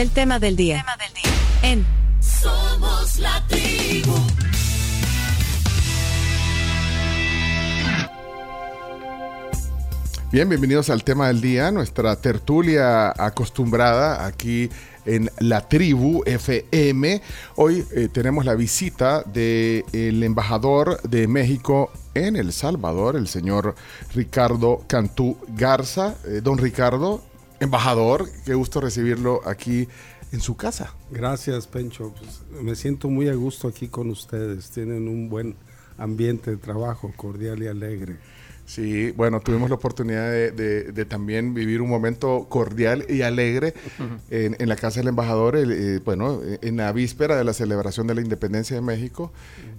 El tema del día. En Somos la tribu. Bien, bienvenidos al tema del día, nuestra tertulia acostumbrada aquí en la tribu FM. Hoy eh, tenemos la visita del embajador de México en El Salvador, el señor Ricardo Cantú Garza. Eh, don Ricardo, embajador, qué gusto recibirlo aquí en su casa. Gracias, Pencho. Pues, me siento muy a gusto aquí con ustedes. Tienen un buen ambiente de trabajo, cordial y alegre. Sí, bueno, tuvimos la oportunidad de, de- de también vivir un momento cordial y alegre en, en la casa del embajador, el, eh, bueno, en la víspera de la celebración de la independencia de México.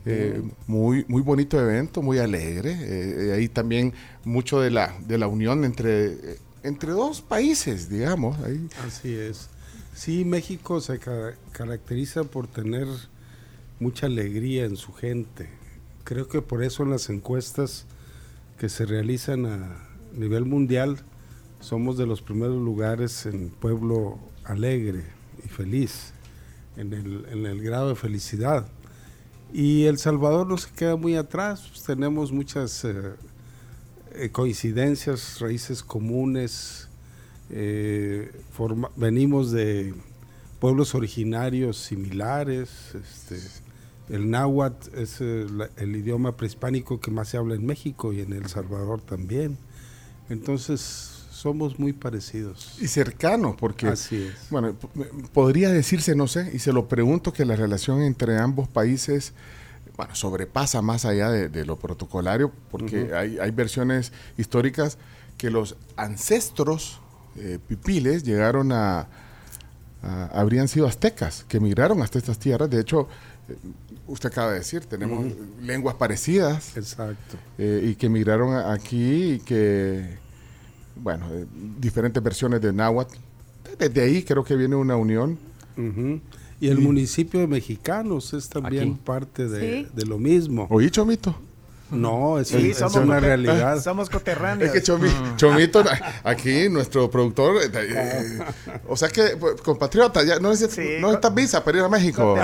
Eh, muy, muy bonito evento, muy alegre. Eh, ahí también mucho de la, de la unión entre, entre dos países, digamos. Ahí. Así es. Sí, México se ca- caracteriza por tener mucha alegría en su gente. Creo que por eso en las encuestas que se realizan a nivel mundial somos de los primeros lugares en pueblo alegre y feliz, en el, en el grado de felicidad. Y El Salvador no se queda muy atrás, pues tenemos muchas eh, eh, coincidencias, raíces comunes, eh, forma- venimos de pueblos originarios similares, este, el náhuatl es la- el idioma prehispánico que más se habla en México y en El Salvador también. Entonces somos muy parecidos. Y cercano, porque... Así es. Bueno, podría decirse, no sé, y se lo pregunto, que la relación entre ambos países, bueno, sobrepasa más allá de, de lo protocolario, porque hay, hay versiones históricas que los ancestros eh, pipiles llegaron a, a- habrían sido aztecas, que migraron hasta estas tierras. De hecho, eh, usted acaba de decir, tenemos lenguas parecidas Exacto. eh, y que migraron aquí y que, bueno, eh, diferentes versiones de náhuatl. Desde ahí creo que viene una unión. Y el municipio de Mexicanos es también Aquí. parte de, Sí. de lo mismo. ¿Oí, Chomito? No, es, Sí, es somos una coter- realidad. Somos coterráneos. Es que Chomi- Chomito, aquí nuestro productor, eh, eh, o sea que pues, compatriota, ya no, neces- Sí, no necesitas visa para ir a México.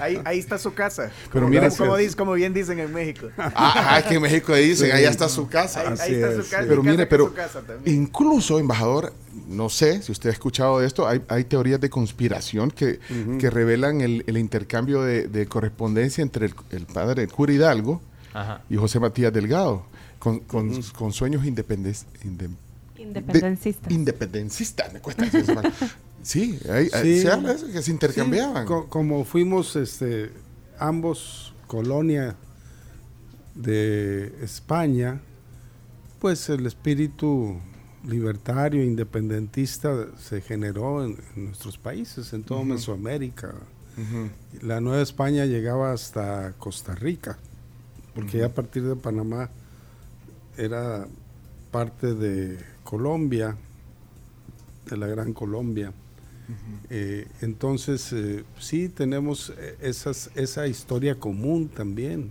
Ahí, ahí está su casa. Pero como, mira, como, como sí. dice- como bien dicen en México. Ah, ah, que en México dicen, allá está su casa. Ahí, ahí está es, su sí. casa. Pero mi mire, pero su casa también. incluso, embajador, no sé si usted ha escuchado de esto, hay, hay teorías de conspiración que, que revelan el, el intercambio de, de correspondencia entre el, el padre, el cura Hidalgo, Ajá. y José Matías Delgado, con, con- con sueños independen- inde- Independencistas. de- independencistas, me cuesta decir. Sí, hay- Sí. se habla de eso, que se intercambiaban. Sí, co- como fuimos este, ambos colonia de España, pues el espíritu libertario, independentista se generó en, en nuestros países, en toda Mesoamérica. La Nueva España llegaba hasta Costa Rica, porque ya a partir de Panamá era parte de Colombia, de la Gran Colombia. Eh, entonces, eh, sí, tenemos eh, esas, esa historia común también.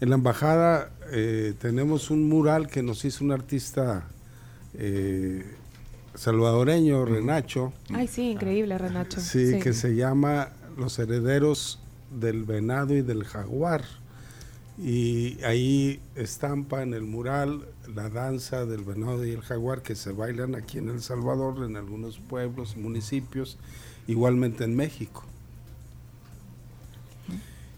En la embajada eh, tenemos un mural que nos hizo un artista eh, salvadoreño, Renacho, Ay, sí, increíble, Renacho. sí, que se llama Los herederos del venado y del jaguar. Y ahí estampa en el mural la danza del venado y el jaguar que se bailan aquí en El Salvador, en algunos pueblos, municipios, igualmente en México.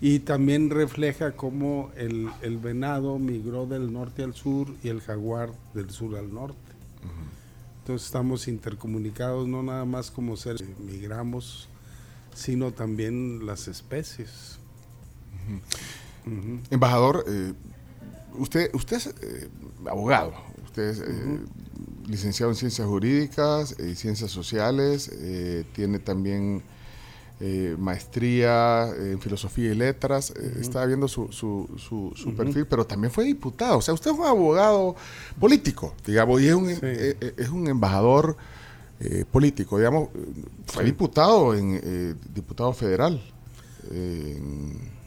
Y también refleja cómo el, venado migró del norte al sur y el jaguar del sur al norte. Entonces estamos intercomunicados, no nada más como seres migramos, sino también las especies. Embajador, eh, usted, usted es eh, abogado, usted es eh, licenciado en ciencias jurídicas y ciencias sociales, tiene también maestría en filosofía y letras, estaba viendo su, su, su, su perfil, pero también fue diputado, o sea, usted es un abogado político, digamos, y es un, Sí. es un embajador eh, político, digamos, fue diputado en eh, diputado federal. eh, En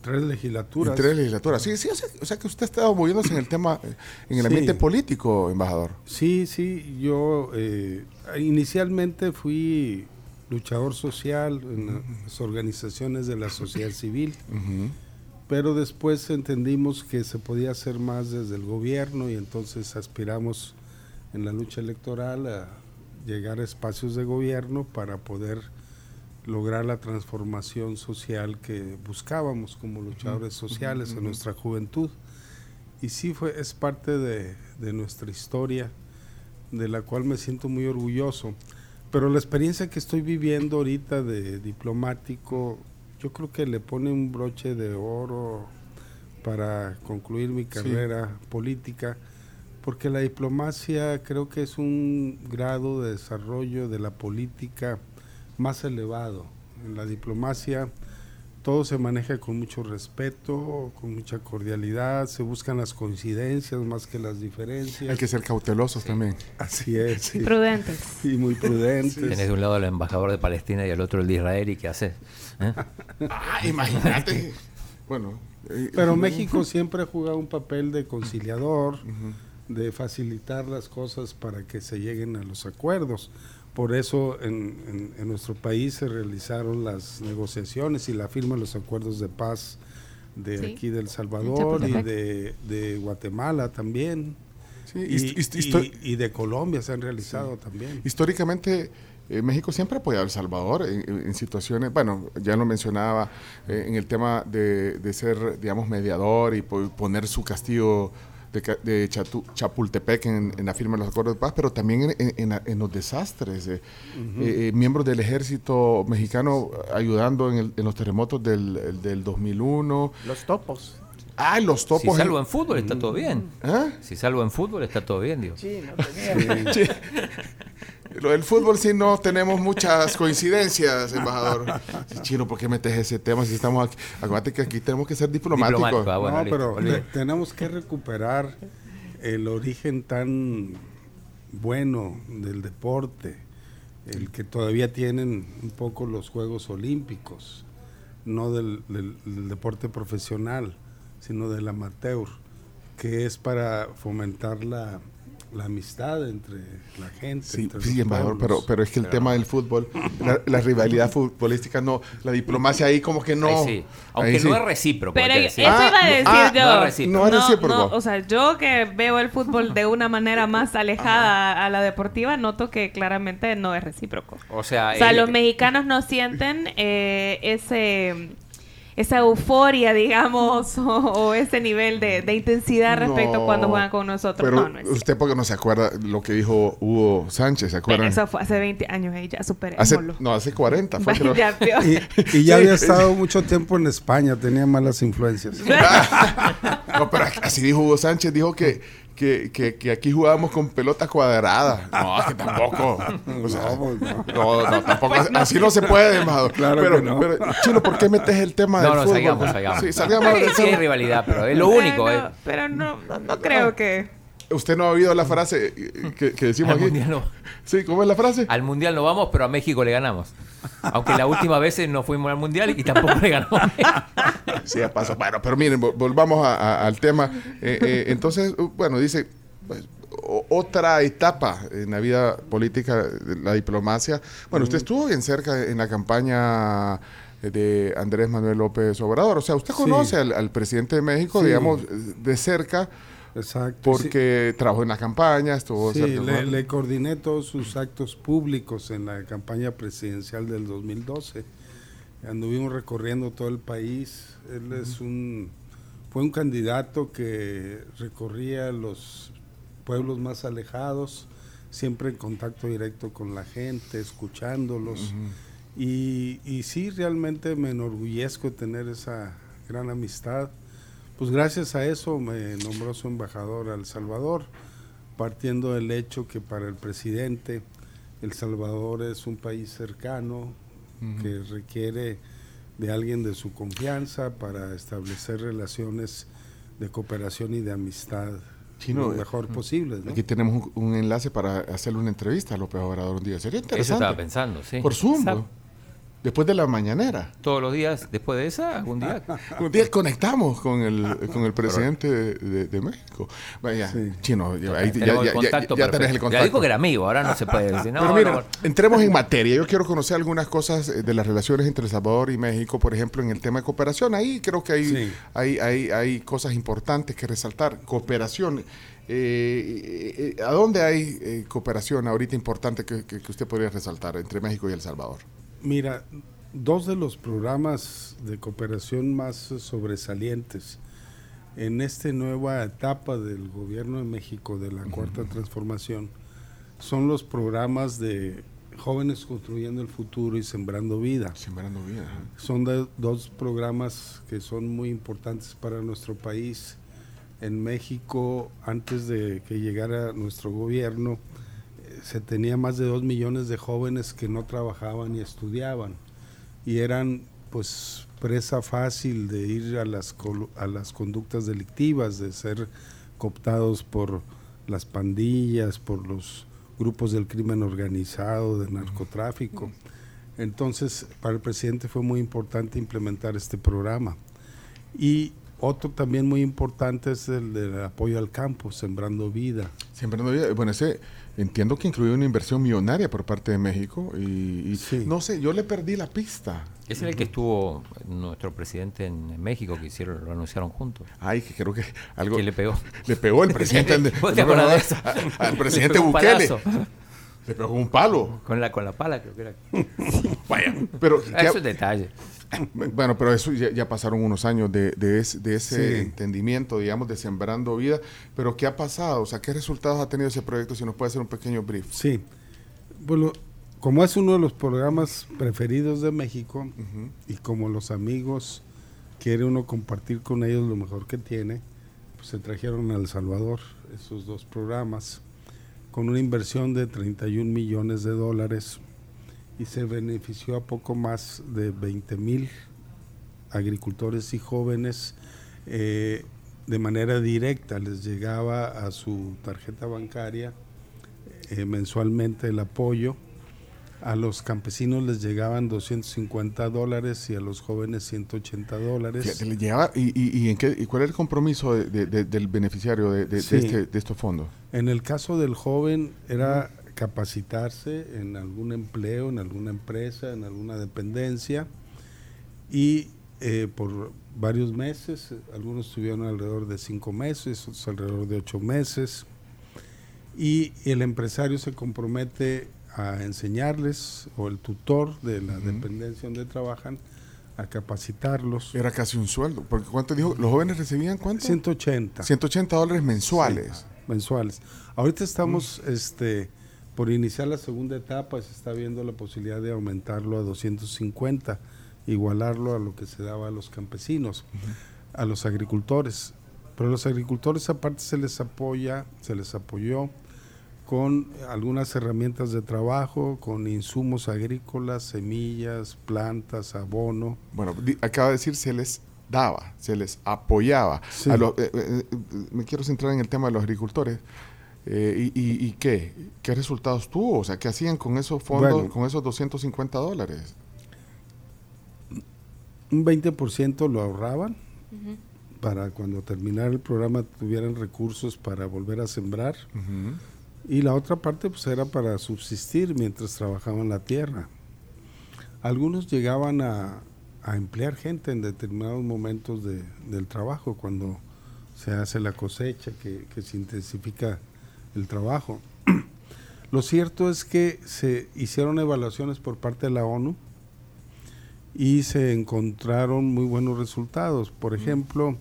tres legislaturas. en tres legislaturas. Sí, sí, o sea, o sea que usted ha estado moviéndose en el tema, eh, en el Sí. ambiente político, embajador. Sí, sí, yo eh, inicialmente fui luchador social en las organizaciones de la sociedad civil, pero después entendimos que se podía hacer más desde el gobierno y entonces aspiramos en la lucha electoral a llegar a espacios de gobierno para poder lograr la transformación social que buscábamos como luchadores sociales en nuestra juventud. Y sí fue, es parte de, de nuestra historia, de la cual me siento muy orgulloso. Pero la experiencia que estoy viviendo ahorita de diplomático, yo creo que le pone un broche de oro para concluir mi carrera política, porque la diplomacia creo que es un grado de desarrollo de la política más elevado. En la diplomacia todo se maneja con mucho respeto, con mucha cordialidad, se buscan las coincidencias más que las diferencias. Hay que ser cautelosos también. Así es, sí. Prudentes. y muy prudentes. Tenés de un lado al embajador de Palestina y al otro el de Israel y qué haces. ¿Eh? Ah, imagínate. bueno. eh, Pero México siempre ha jugado un papel de conciliador, de facilitar las cosas para que se lleguen a los acuerdos. Por eso en, en- en nuestro país se realizaron las negociaciones y la firma de los acuerdos de paz de Sí. aquí del Salvador y de, de Guatemala también. sí, Y, de Colombia se han realizado también. Históricamente, eh, México siempre ha apoyado a El Salvador en, situaciones, bueno, ya lo mencionaba, eh, en el tema de, de ser, digamos, mediador y po- poner su castillo de, de Chatu- Chapultepec en, en la firma de los acuerdos de paz, pero también en, en- en los desastres. eh, eh, eh, miembros del ejército mexicano ayudando en, el- en los terremotos del, el- del 2001. Los topos. Ah, los Si topos. en- salvo en fútbol está todo bien. ¿Ah? Si salvo en fútbol está todo bien, digo. Sí, no tenía. Sí. Lo del fútbol sí no tenemos muchas coincidencias, embajador. Sí, Chino, ¿por qué metes ese tema si estamos aquí? Acuérdate que aquí tenemos que ser diplomáticos. Diplomático, ah, bueno, no, pero tenemos que recuperar el origen tan bueno del deporte, el que todavía tienen un poco los Juegos Olímpicos, no del, del- del deporte profesional, sino del amateur, que es para fomentar la, la amistad entre la gente. Sí, entre sí, embajador, pero, pero es que el tema del fútbol, la, la rivalidad futbolística, no, la diplomacia ahí como que no. Ahí sí. Aunque Ahí no sí. es recíproco. Pero eso decir. Ah, iba a decir ah, yo. no es recíproco. No es recíproco. o sea, yo que veo el fútbol de una manera más alejada a la deportiva, noto que claramente no es recíproco. O sea, O sea, el- los mexicanos no sienten eh, ese esa euforia, digamos, o, o ese nivel de, de intensidad respecto a cuando juegan con nosotros. Pero no, no es usted porque no se acuerda lo que dijo Hugo Sánchez, ¿se Pero acuerdan? eso fue hace 20 años y ya hace, superémoslo. no, hace 40 fue creo. Y, y ya había estado mucho tiempo en España, tenía malas influencias. No, pero así dijo Hugo Sánchez, dijo que, que, que, que aquí jugábamos con pelota cuadrada. No, es que tampoco. O sea, No, pues, no. no, no, tampoco. Así no se puede, embajador. Claro pero, que no. pero, Chino, ¿por qué metes el tema No, del no, fútbol? salgamos, salgamos. Sí, salgamos del Sí hay rivalidad, pero es lo único. Pero eh. pero no, no, no creo que... Usted no ha oído la frase eh, que, que decimos Al aquí. mundial, no, Sí, ¿cómo es la frase? al mundial no vamos, pero a México le ganamos. Aunque la última vez no fuimos al mundial y tampoco le ganamos. a. Sí, ya pasó. Bueno, pero miren, vol- volvamos a- a- al tema. Eh, eh, entonces, bueno, dice, pues, otra etapa en la vida política, la diplomacia. Bueno, usted estuvo bien cerca en la campaña de Andrés Manuel López Obrador. O sea, usted Sí. conoce al, al presidente de México, Sí. digamos, de cerca, Exacto. porque trabajó en la campaña, estuvo Sí, le coordiné todos sus actos públicos en la campaña presidencial del 2012. Anduvimos recorriendo todo el país. Él es un fue un candidato que recorría los pueblos más alejados, siempre en contacto directo con la gente, escuchándolos. y, y sí, realmente me enorgullezco de tener esa gran amistad. Pues gracias a eso me nombró su embajador a El Salvador, partiendo del hecho que para el presidente El Salvador es un país cercano que requiere de alguien de su confianza para establecer relaciones de cooperación y de amistad Chino, lo eh, mejor posibles. ¿no? Aquí tenemos un, un enlace para hacerle una entrevista a López Obrador un día. Sería Eso interesante. estaba pensando, sí. Por Zoom. Después de la mañanera. Todos los días, después de esa, algún día. Un día conectamos con el, con el presidente de, de- de México. Vaya, Sí. chino, ya, ahí- ya, ya- el contacto ya- ya tenés el Ya contacto. dijo que era amigo, ahora no se puede decir. No, Pero mira, no, entremos en materia. Yo quiero conocer algunas cosas eh, de las relaciones entre El Salvador y México, por ejemplo, en el tema de cooperación. Ahí creo que hay, Sí. hay, hay, hay cosas importantes que resaltar. Cooperación. Eh, eh, eh, ¿A dónde hay eh, cooperación ahorita importante que, que- que usted podría resaltar entre México y El Salvador? Mira, dos de los programas de cooperación más sobresalientes en esta nueva etapa del gobierno de México de la cuarta transformación son los programas de jóvenes construyendo el futuro y sembrando vida. Sembrando vida. Son de- dos programas que son muy importantes para nuestro país. En México, antes de que llegara nuestro gobierno, se tenía más de dos millones de jóvenes que no trabajaban y estudiaban y eran pues presa fácil de ir a las a las conductas delictivas, de ser cooptados por las pandillas, por los grupos del crimen organizado, de narcotráfico. Entonces, para el presidente fue muy importante implementar este programa. Y otro también muy importante es el del apoyo al campo, sembrando vida. Sembrando vida. Bueno, ese entiendo que incluye una inversión millonaria por parte de México y, y Sí. no sé, yo le perdí la pista. Ese es el que estuvo nuestro presidente en México, que hicieron, lo anunciaron juntos. Ay, que creo que algo ¿Quién le pegó? le pegó el presidente ¿Vos te acordás de eso? a- al Le presidente Bukele. palazo. Le pegó un palo. Con la, con la pala, creo que era. Vaya, pero Ah, Eso es detalle. bueno, pero eso ya, ya pasaron unos años de, de es- de ese Sí. entendimiento, digamos, de sembrando vida. Pero ¿qué ha pasado? O sea, ¿qué resultados ha tenido ese proyecto? Si nos puede hacer un pequeño brief. Sí. Bueno, como es uno de los programas preferidos de México y como los amigos quiere uno compartir con ellos lo mejor que tiene, pues se trajeron a El Salvador esos dos programas con una inversión de 31 millones de dólares y se benefició a poco más de 20 mil agricultores y jóvenes eh, de manera directa. Les llegaba a su tarjeta bancaria eh, mensualmente el apoyo. A los campesinos les llegaban 250 dólares y a los jóvenes 180 dólares. Fíjate, le llegaba- y, y- y en qué, y cuál es el compromiso de- de- de- del beneficiario Sí. este- de estos fondos? En el caso del joven era capacitarse en algún empleo, en alguna empresa, en alguna dependencia y eh, por varios meses, algunos tuvieron alrededor de cinco meses, otros alrededor de ocho meses y el empresario se compromete a enseñarles o el tutor de la dependencia donde trabajan a capacitarlos. Era casi un sueldo. Porque ¿cuánto dijo? ¿Los jóvenes recibían cuánto? 180. 180 dólares mensuales. mensuales. Ahorita estamos este, por iniciar la segunda etapa, se está viendo la posibilidad de aumentarlo a 250, igualarlo a lo que se daba a los campesinos, a los agricultores. Pero a los agricultores aparte se les apoya, se les apoyó con algunas herramientas de trabajo, con insumos agrícolas, semillas, plantas, abono. Bueno, acaba de decir se les daba, se les apoyaba. Sí. A los- eh, eh, eh, me quiero centrar en el tema de los agricultores. Eh, y, y- y qué? ¿Qué resultados tuvo? O sea, ¿qué hacían con esos fondos, Bueno. con esos 250 dólares? Un 20% lo ahorraban para cuando terminara el programa tuvieran recursos para volver a sembrar. Y la otra parte pues era para subsistir mientras trabajaban la tierra. Algunos llegaban a, a emplear gente en determinados momentos de- del trabajo, cuando se hace la cosecha, que, que se intensifica el trabajo. Lo cierto es que se hicieron evaluaciones por parte de la ONU y se encontraron muy buenos resultados. Por ejemplo,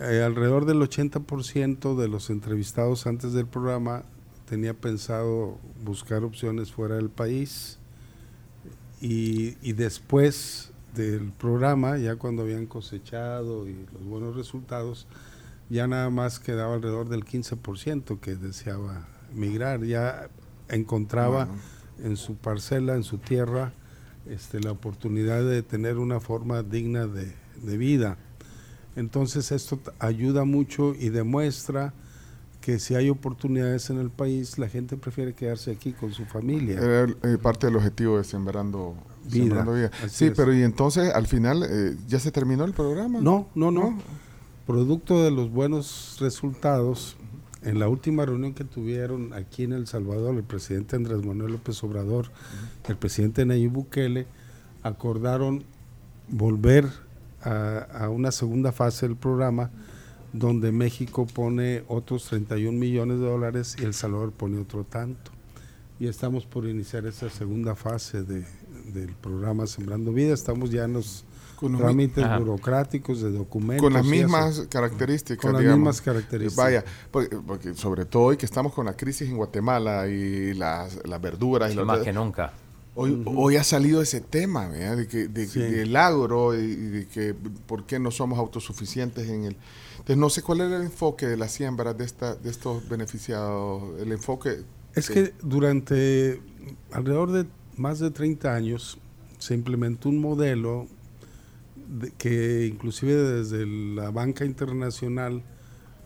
eh, alrededor del 80% de los entrevistados antes del programa tenía pensado buscar opciones fuera del país y, y después del programa, ya cuando habían cosechado y los buenos resultados, ya nada más quedaba alrededor del 15% que deseaba migrar, ya encontraba Bueno. en su parcela, en su tierra, este, la oportunidad de tener una forma digna de, de vida. Entonces esto ayuda mucho y demuestra que si hay oportunidades en el país, la gente prefiere quedarse aquí con su familia. Era eh, parte del objetivo de Sembrando Vida, Sembrando Vida. Sí, es. pero y entonces al final eh, ya se terminó el programa. No, no, no. Producto de los buenos resultados, en la última reunión que tuvieron aquí en El Salvador, el presidente Andrés Manuel López Obrador, el presidente Nayib Bukele, acordaron volver a, una segunda fase del programa donde México pone otros 31 millones de dólares y El Salvador pone otro tanto. Y estamos por iniciar esa segunda fase de- del programa Sembrando Vida. Estamos ya en los Con trámites Ajá. burocráticos de documentos. con las y eso. mismas características. Con las digamos. mismas características. Vaya, porque, porque sobre todo hoy que estamos con la crisis en Guatemala y las, las verduras y Sí, las- más que nunca. Hoy, hoy ha salido ese tema, ¿verdad? De que, de, Sí. del agro y, y de que por qué no somos autosuficientes en el... Entonces no sé cuál era el enfoque de las siembras de, esta, de estos beneficiados, el enfoque... Es que durante alrededor de más de 30 años se implementó un modelo de- que inclusive desde la banca internacional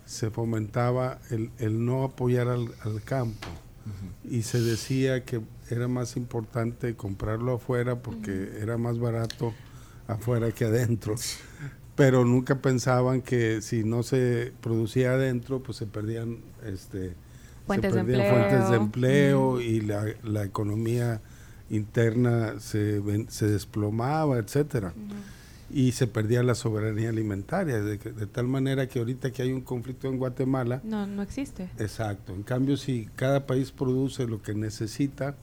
se fomentaba el, el no apoyar al, al campo y se decía que era más importante comprarlo afuera porque era más barato afuera que adentro. Pero nunca pensaban que si no se producía adentro, pues se perdían este, Fuentes se de perdían empleo. fuentes de empleo y la, la economía interna se, se desplomaba, etcétera. Y se perdía la soberanía alimentaria, de, de tal manera que ahorita que hay un conflicto en Guatemala, No, no existe. Exacto. En cambio, si cada país produce lo que necesita,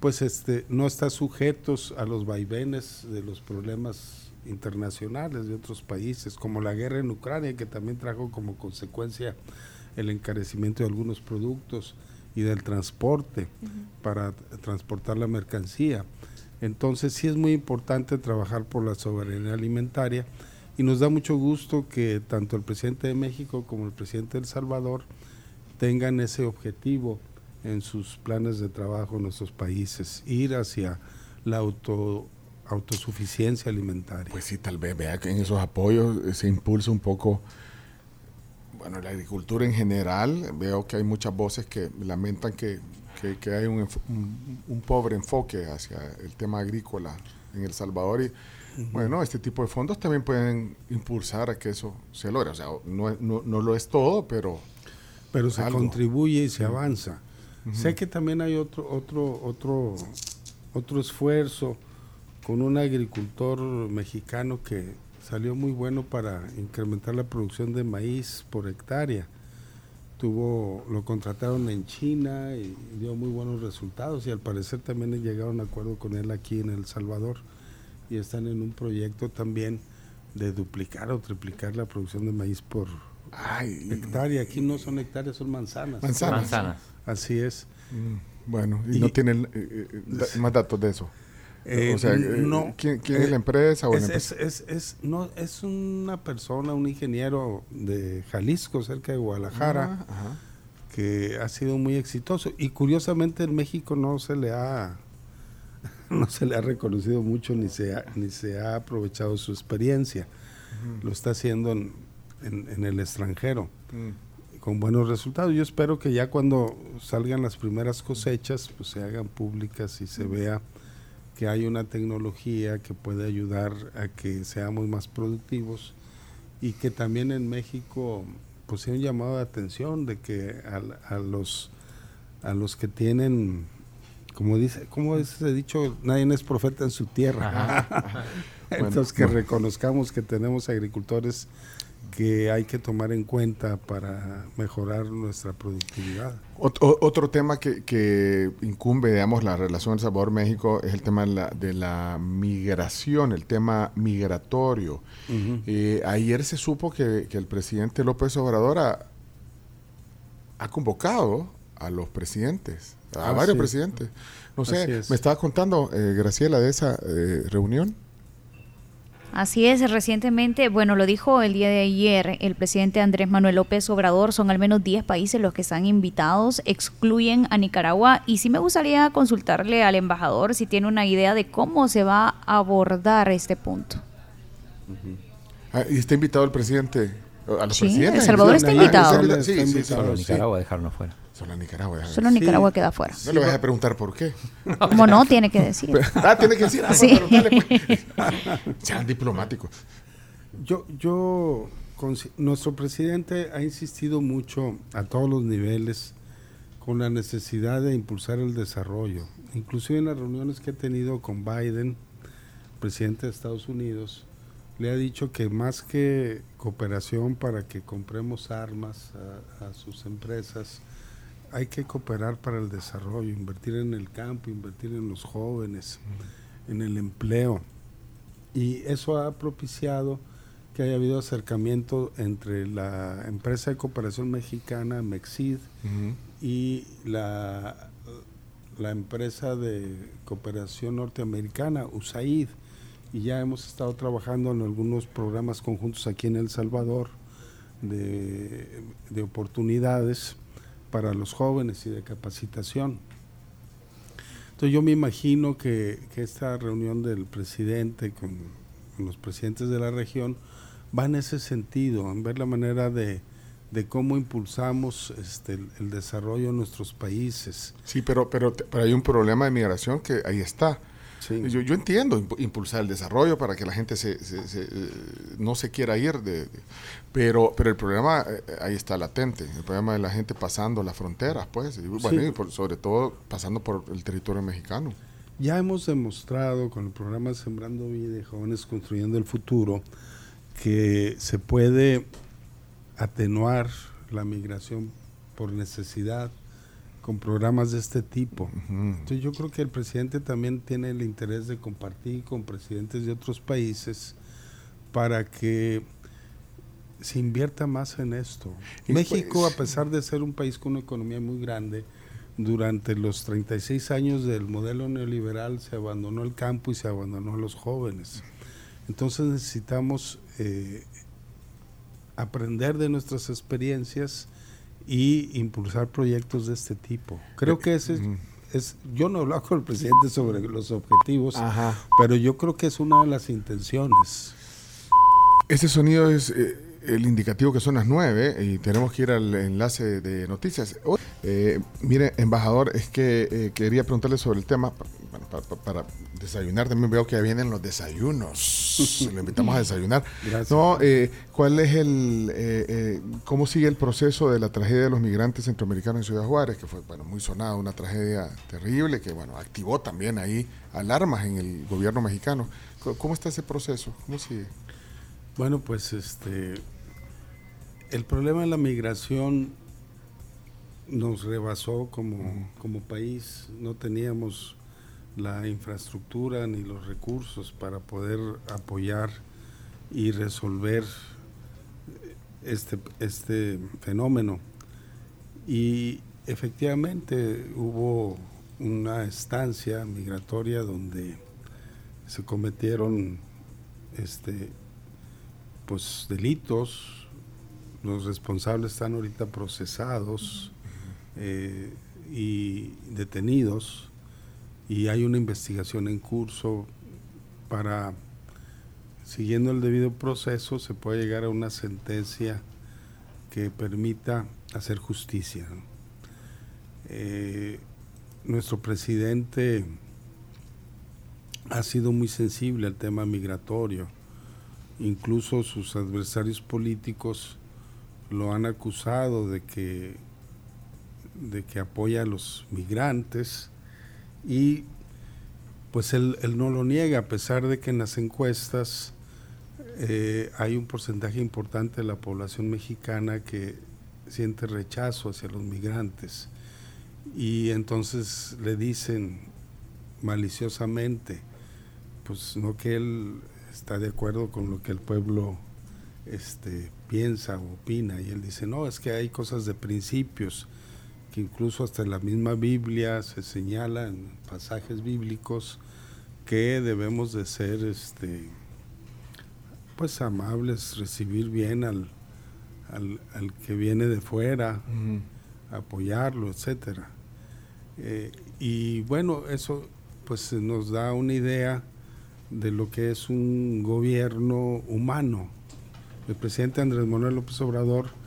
pues este no está sujetos a los vaivenes de los problemas internacionales de otros países, como la guerra en Ucrania, que también trajo como consecuencia el encarecimiento de algunos productos y del transporte para transportar la mercancía. Entonces sí es muy importante trabajar por la soberanía alimentaria y nos da mucho gusto que tanto el presidente de México como el presidente de El Salvador tengan ese objetivo en sus planes de trabajo en nuestros países, ir hacia la auto, autosuficiencia alimentaria. Pues sí, tal vez vea que en esos apoyos se impulsa un poco, bueno, la agricultura en general. Veo que hay muchas voces que lamentan que, que- que hay un, un- un pobre enfoque hacia el tema agrícola en El Salvador. Y bueno, este tipo de fondos también pueden impulsar a que eso se logre. O sea, no, no, no lo es todo, pero pero se algo. contribuye y se avanza. Sé que también hay otro otro otro otro esfuerzo con un agricultor mexicano que salió muy bueno para incrementar la producción de maíz por hectárea. Tuvo lo contrataron en China y dio muy buenos resultados y al parecer también llegaron a acuerdo con él aquí en El Salvador y están en un proyecto también de duplicar o triplicar la producción de maíz por ay, hectárea. Aquí no son hectáreas, son manzanas. Manzanas. Manzanas. Así es. mm, bueno, y, Y- no tienen eh, eh, más datos de eso. Eh, o sea, n- eh, no. ¿quién, quién es Eh, la empresa o Es, la es, es, es- no, es una persona, un ingeniero de Jalisco, cerca de Guadalajara, Ah, ajá. que ha sido muy exitoso. Y curiosamente en México no se le ha no se le ha reconocido mucho ni se ha, ni se ha aprovechado su experiencia. Lo está haciendo en, en- en el extranjero Mm. con buenos resultados. Yo espero que ya cuando salgan las primeras cosechas, pues se hagan públicas y se vea que hay una tecnología que puede ayudar a que seamos más productivos y que también en México pues sea un llamado de atención de que a, a los a los que tienen como dice como es dicho nadie es profeta en su tierra entonces que bueno. reconozcamos que tenemos agricultores que hay que tomar en cuenta para mejorar nuestra productividad. Ot- o- otro tema que, que incumbe, digamos, la relación El Salvador-México es el tema de la, de la migración, el tema migratorio. Eh, ayer se supo que, que el presidente López Obrador ha, ha convocado a los presidentes, a Ah, varios sí. presidentes. No sé, me estaba contando, eh, Graciela, de esa eh, reunión. Así es, recientemente, bueno, lo dijo el día de ayer el presidente Andrés Manuel López Obrador, son al menos 10 países los que están invitados, excluyen a Nicaragua y sí me gustaría consultarle al embajador si tiene una idea de cómo se va a abordar este punto. Ah, y está invitado el presidente. A los Sí, presidentes. El Salvador está Ah, invitado. Sí, sí, Está sí, invitado. Solo sí. Nicaragua dejarnos fuera. Solo Nicaragua. Solo. Nicaragua queda fuera. No le vas a preguntar por qué. Como no, tiene que decir. Ah, tiene que decir. ah, Sí. pues. Sean diplomáticos. Yo, yo, consi- nuestro presidente ha insistido mucho a todos los niveles con la necesidad de impulsar el desarrollo. Inclusive en las reuniones que he tenido con Biden, presidente de Estados Unidos, le ha dicho que más que cooperación para que compremos armas a, a sus empresas, hay que cooperar para el desarrollo, invertir en el campo, invertir en los jóvenes, en el empleo. Y eso ha propiciado que haya habido acercamiento entre la empresa de cooperación mexicana, Mexid, y la, la empresa de cooperación norteamericana, USAID. Y ya hemos estado trabajando en algunos programas conjuntos aquí en El Salvador de, de oportunidades para los jóvenes y de capacitación. Entonces yo me imagino que, que esta reunión del presidente con, los presidentes de la región va en ese sentido, en ver la manera de, de cómo impulsamos este, el, el desarrollo en nuestros países. Sí, pero, pero, pero hay un problema de migración que ahí está. Sí. Yo, yo entiendo impu- impulsar el desarrollo para que la gente se, se- se, eh, no se quiera ir, de, de- pero, pero el problema eh, ahí está latente. El problema de la gente pasando las fronteras, pues, y, bueno, Sí. y por- sobre todo pasando por el territorio mexicano. Ya hemos demostrado con el programa Sembrando Vida y Jóvenes Construyendo el Futuro que se puede atenuar la migración por necesidad con programas de este tipo. Entonces yo creo que el presidente también tiene el interés de compartir con presidentes de otros países para que se invierta más en esto. Y México, pues- a pesar de ser un país con una economía muy grande, durante los 36 años del modelo neoliberal se abandonó el campo y se abandonó a los jóvenes. Entonces necesitamos eh, aprender de nuestras experiencias y impulsar proyectos de este tipo. Creo que ese es, es- yo no he hablado con el presidente sobre los objetivos, Ajá. pero yo creo que es una de las intenciones. Este sonido es eh, el indicativo que son las nueve y tenemos que ir al enlace de noticias. Eh, mire, embajador, es que eh, quería preguntarle sobre el tema pa- bueno, pa- pa- para desayunar. También veo que vienen los desayunos. Lo invitamos a desayunar. Gracias. No, eh, ¿cuál es el, eh, eh, cómo sigue el proceso de la tragedia de los migrantes centroamericanos en Ciudad Juárez, que fue, bueno, muy sonada, una tragedia terrible que, bueno, activó también ahí alarmas en el gobierno mexicano. ¿Cómo está ese proceso? ¿Cómo sigue? Bueno, pues este el problema de la migración nos rebasó como, como país, no teníamos la infraestructura ni los recursos para poder apoyar y resolver este, este fenómeno. Y efectivamente hubo una estancia migratoria donde se cometieron este, pues delitos, los responsables están ahorita procesados eh, y detenidos y hay una investigación en curso para, siguiendo el debido proceso, se puede llegar a una sentencia que permita hacer justicia. Eh, nuestro presidente ha sido muy sensible al tema migratorio incluso sus adversarios políticos lo han acusado de que de que apoya a los migrantes y pues él, él no lo niega a pesar de que en las encuestas eh, hay un porcentaje importante de la población mexicana que siente rechazo hacia los migrantes y entonces le dicen maliciosamente pues no que él está de acuerdo con lo que el pueblo este, piensa o opina. Y él dice, no, es que hay cosas de principios, que incluso hasta en la misma Biblia se señala en pasajes bíblicos que debemos de ser este, pues amables, recibir bien al, al, al que viene de fuera, apoyarlo, etcétera. Eh, y bueno, eso pues nos da una idea de lo que es un gobierno humano. el presidente Andrés Manuel López Obrador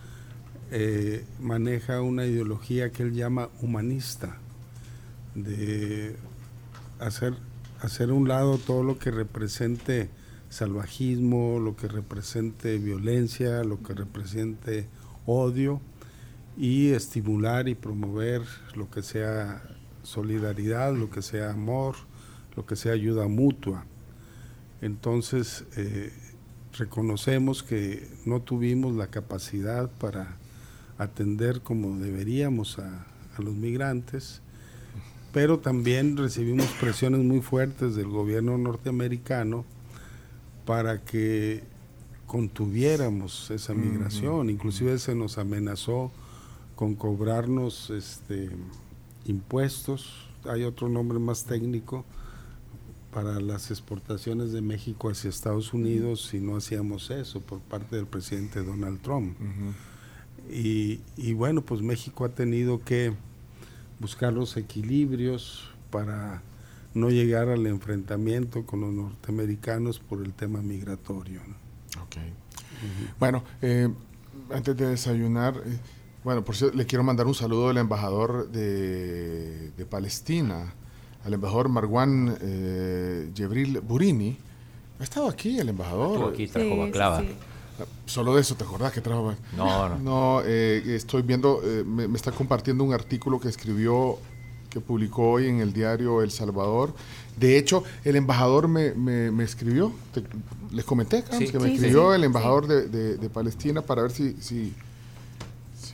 eh, maneja una ideología que él llama humanista, de hacer, hacer a un lado todo lo que represente salvajismo, lo que represente violencia, lo que represente odio y estimular y promover lo que sea solidaridad, lo que sea amor, lo que sea ayuda mutua. Entonces, eh, reconocemos que no tuvimos la capacidad para atender como deberíamos a, a los migrantes, pero también recibimos presiones muy fuertes del gobierno norteamericano para que contuviéramos esa migración, inclusive se nos amenazó con cobrarnos este impuestos, hay otro nombre más técnico para las exportaciones de México hacia Estados Unidos si no hacíamos eso por parte del presidente Donald Trump. Y, y bueno, pues México ha tenido que buscar los equilibrios para no llegar al enfrentamiento con los norteamericanos por el tema migratorio. ¿no? Ok. Bueno, eh, antes de desayunar, eh, bueno, por cierto, le quiero mandar un saludo al embajador de, de Palestina, al embajador Marwan eh, Yebril Burini. Ha estado aquí el embajador. Estuvo aquí, trajo Sí, sí. Solo de eso, ¿te acordás que trajo? bac- No, no. No, eh, estoy viendo, eh, me, me está compartiendo un artículo que escribió, que publicó hoy en el diario El Salvador. De hecho, el embajador me, me- me escribió, te- les comenté, Carlos, Sí. que me Sí, escribió sí, el sí. embajador de, de- de Palestina para ver si, si,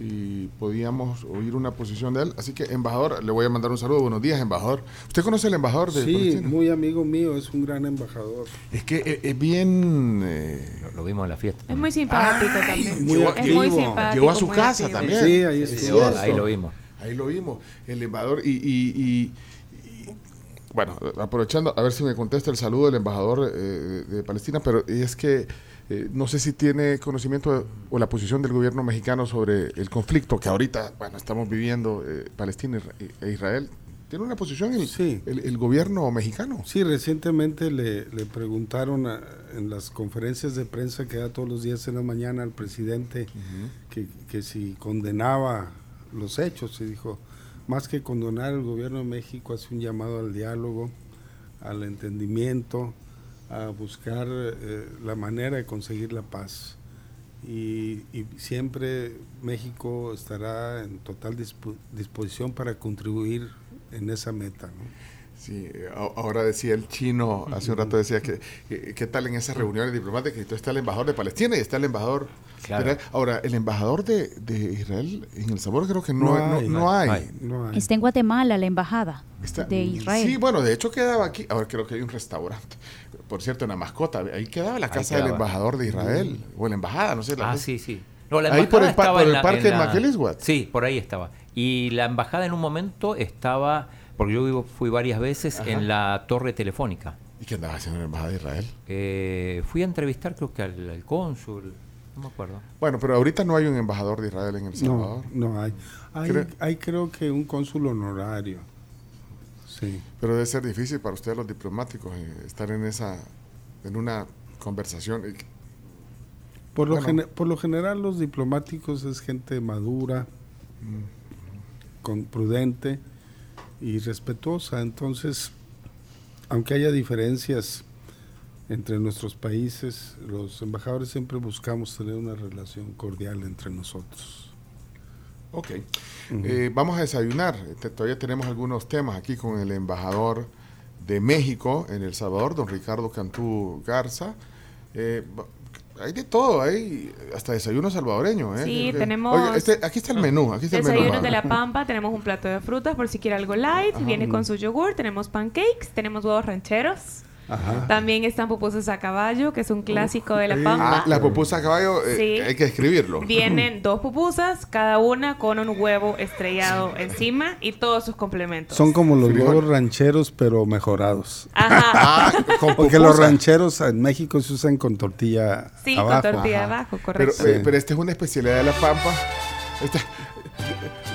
si podíamos oír una posición de él. Así que, embajador, le voy a mandar un saludo. Buenos días, embajador. ¿Usted conoce al embajador de Sí, Palestina? muy amigo mío, es un gran embajador. Es que eh, es bien... eh, Lo, lo vimos en la fiesta. Es muy simpático también. muy es muy activo. simpático. Llegó a su casa activo. también. Sí, ahí Sí, eso. Ahí lo vimos. Ahí lo vimos, el embajador. Y, y- y- bueno, aprovechando, a ver si me contesta el saludo del embajador eh, de, de Palestina, pero es que eh, no sé si tiene conocimiento de- o la posición del gobierno mexicano sobre el conflicto que ahorita, bueno, estamos viviendo eh, Palestina e Israel. ¿Tiene una posición el, Sí. el- el gobierno mexicano? Sí, recientemente le, le preguntaron a- en las conferencias de prensa que da todos los días en la mañana al presidente que, que si condenaba los hechos y dijo, más que condenar el gobierno de México hace un llamado al diálogo, al entendimiento, a buscar eh, la manera de conseguir la paz. Y, y siempre México estará en total dispo- disposición para contribuir en esa meta. ¿no? Sí, ahora decía el chino, hace un rato decía que, que- qué tal en esas reuniones diplomáticas, entonces está el embajador de Palestina y está el embajador Claro. Ahora, el embajador de, de Israel en El Sabor creo que no, No no- hay. no hay. No hay. No hay. Está en Guatemala la embajada Está- de Israel. Sí, bueno, de hecho quedaba aquí, ahora creo que hay un restaurante, por cierto, en la mascota, ahí quedaba la casa del embajador de Israel, o la embajada, no sé. La Ah, cosa. sí, sí. No, la Ahí por el por el la- parque en la- Maquelisguat. Sí, por ahí estaba. Y la embajada en un momento estaba, porque yo vivo- fui varias veces, Ajá. en la torre telefónica. ¿Y qué andaba haciendo en la embajada de Israel? Eh, fui a entrevistar creo que al, al cónsul, no me acuerdo. Bueno, pero ahorita no hay un embajador de Israel en El No, Salvador. no hay. Hay, Creo- hay creo que un cónsul honorario. Sí. Pero debe ser difícil para ustedes los diplomáticos eh, estar en esa, en una conversación. Por lo, Bueno. por lo general los diplomáticos es gente madura, con prudente y respetuosa. Entonces, aunque haya diferencias entre nuestros países, los embajadores siempre buscamos tener una relación cordial entre nosotros. Ok. Eh, vamos a desayunar. Todavía tenemos algunos temas aquí con el embajador de México en El Salvador, don Ricardo Cantú Garza. Eh, hay de todo, hay hasta desayuno salvadoreño. ¿eh? Sí, Eh, tenemos- oiga, este- aquí está el menú. Aquí está el menú. De la Pampa, tenemos un plato de frutas por si quiere algo light, viene con su yogur, tenemos pancakes, tenemos huevos rancheros. Ajá. También están pupusas a caballo, que es un clásico de la. Pampa. Ah, la pupusa a caballo, eh, Sí. hay que escribirlo. Vienen dos pupusas, cada una con un huevo estrellado encima y todos sus complementos. Son como los Frijol. huevos rancheros, pero mejorados. Ajá. Ah, con Porque los rancheros en México se usan con tortilla Sí, abajo. con tortilla Ajá. abajo, Pero, correcto. eh, Sí. pero esta es una especialidad de la Pampa. Esta-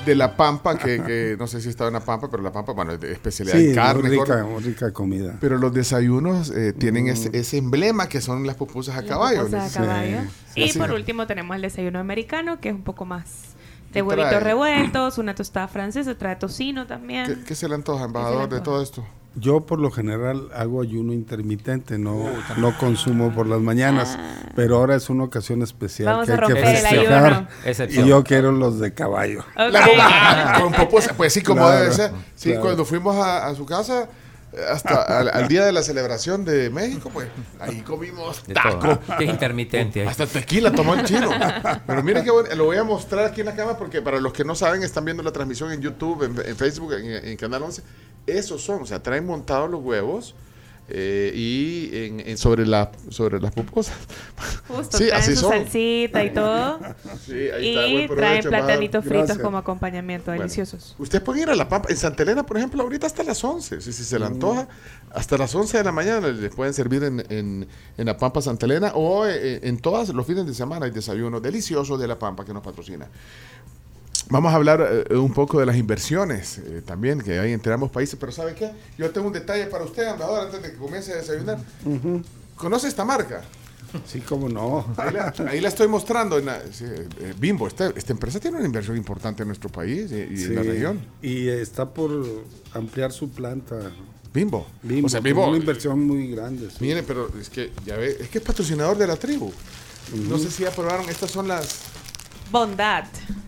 de la Pampa, que, que no sé si estaba en la Pampa, pero la Pampa, bueno, es de especialidad Sí, en carne. muy rica, rica comida. Pero los desayunos eh, tienen ese, ese emblema que son las pupusas a Las caballo. pupusas a caballo. Sí. Y por último tenemos el desayuno americano, que es un poco más ¿Qué de huevitos trae? revueltos, una tostada francesa, trae tocino también. ¿Qué, qué se le antoja, embajador, de antoja? todo esto? Yo por lo general hago ayuno intermitente, no, no consumo por las mañanas, pero ahora es una ocasión especial Ah. Vamos que hay que festejar. Y yo quiero los de caballo. Con pupusa, pues sí, como Claro, debe ser. Sí, claro. cuando fuimos a, a su casa, eh, hasta al, al día de la celebración de México, pues ahí comimos taco. es intermitente. Hasta tequila tomó el chino. Pero miren que bueno, lo voy a mostrar aquí en la cámara porque para los que no saben, están viendo la transmisión en YouTube, en, en Facebook, en, en Canal 11. Esos son, o sea, traen montados los huevos eh, y en, en- sobre, la, sobre las pupusas. Justo, Sí, traen así su son. salsita y todo. Sí, ahí está. y buen traen platanitos fritos Gracias. como acompañamiento, Bueno, deliciosos. Ustedes pueden ir a La Pampa. En Santa Elena, por ejemplo, ahorita hasta las 11. Si, si se le antoja, hasta las 11 de la mañana les pueden servir en, en, en La Pampa Santa Elena o eh, en todos los fines de semana hay desayuno delicioso de La Pampa que nos patrocina. Vamos a hablar eh, un poco de las inversiones eh, también que hay entre ambos países, pero ¿sabe qué? Yo tengo un detalle para usted, embajador, antes de que comience a desayunar. ¿Conoce esta marca? Sí, cómo no. Ahí la, ahí la estoy mostrando. En la- sí, eh, Bimbo, esta, esta empresa tiene una inversión importante en nuestro país y, y en la Sí, región. Y está por ampliar su planta. Bimbo. Bimbo, o sea, Bimbo. una inversión muy grande. sí. Mire, pero es que ya ve, es que es patrocinador de la tribu. No sé si ya probaron, estas son las. Bondad.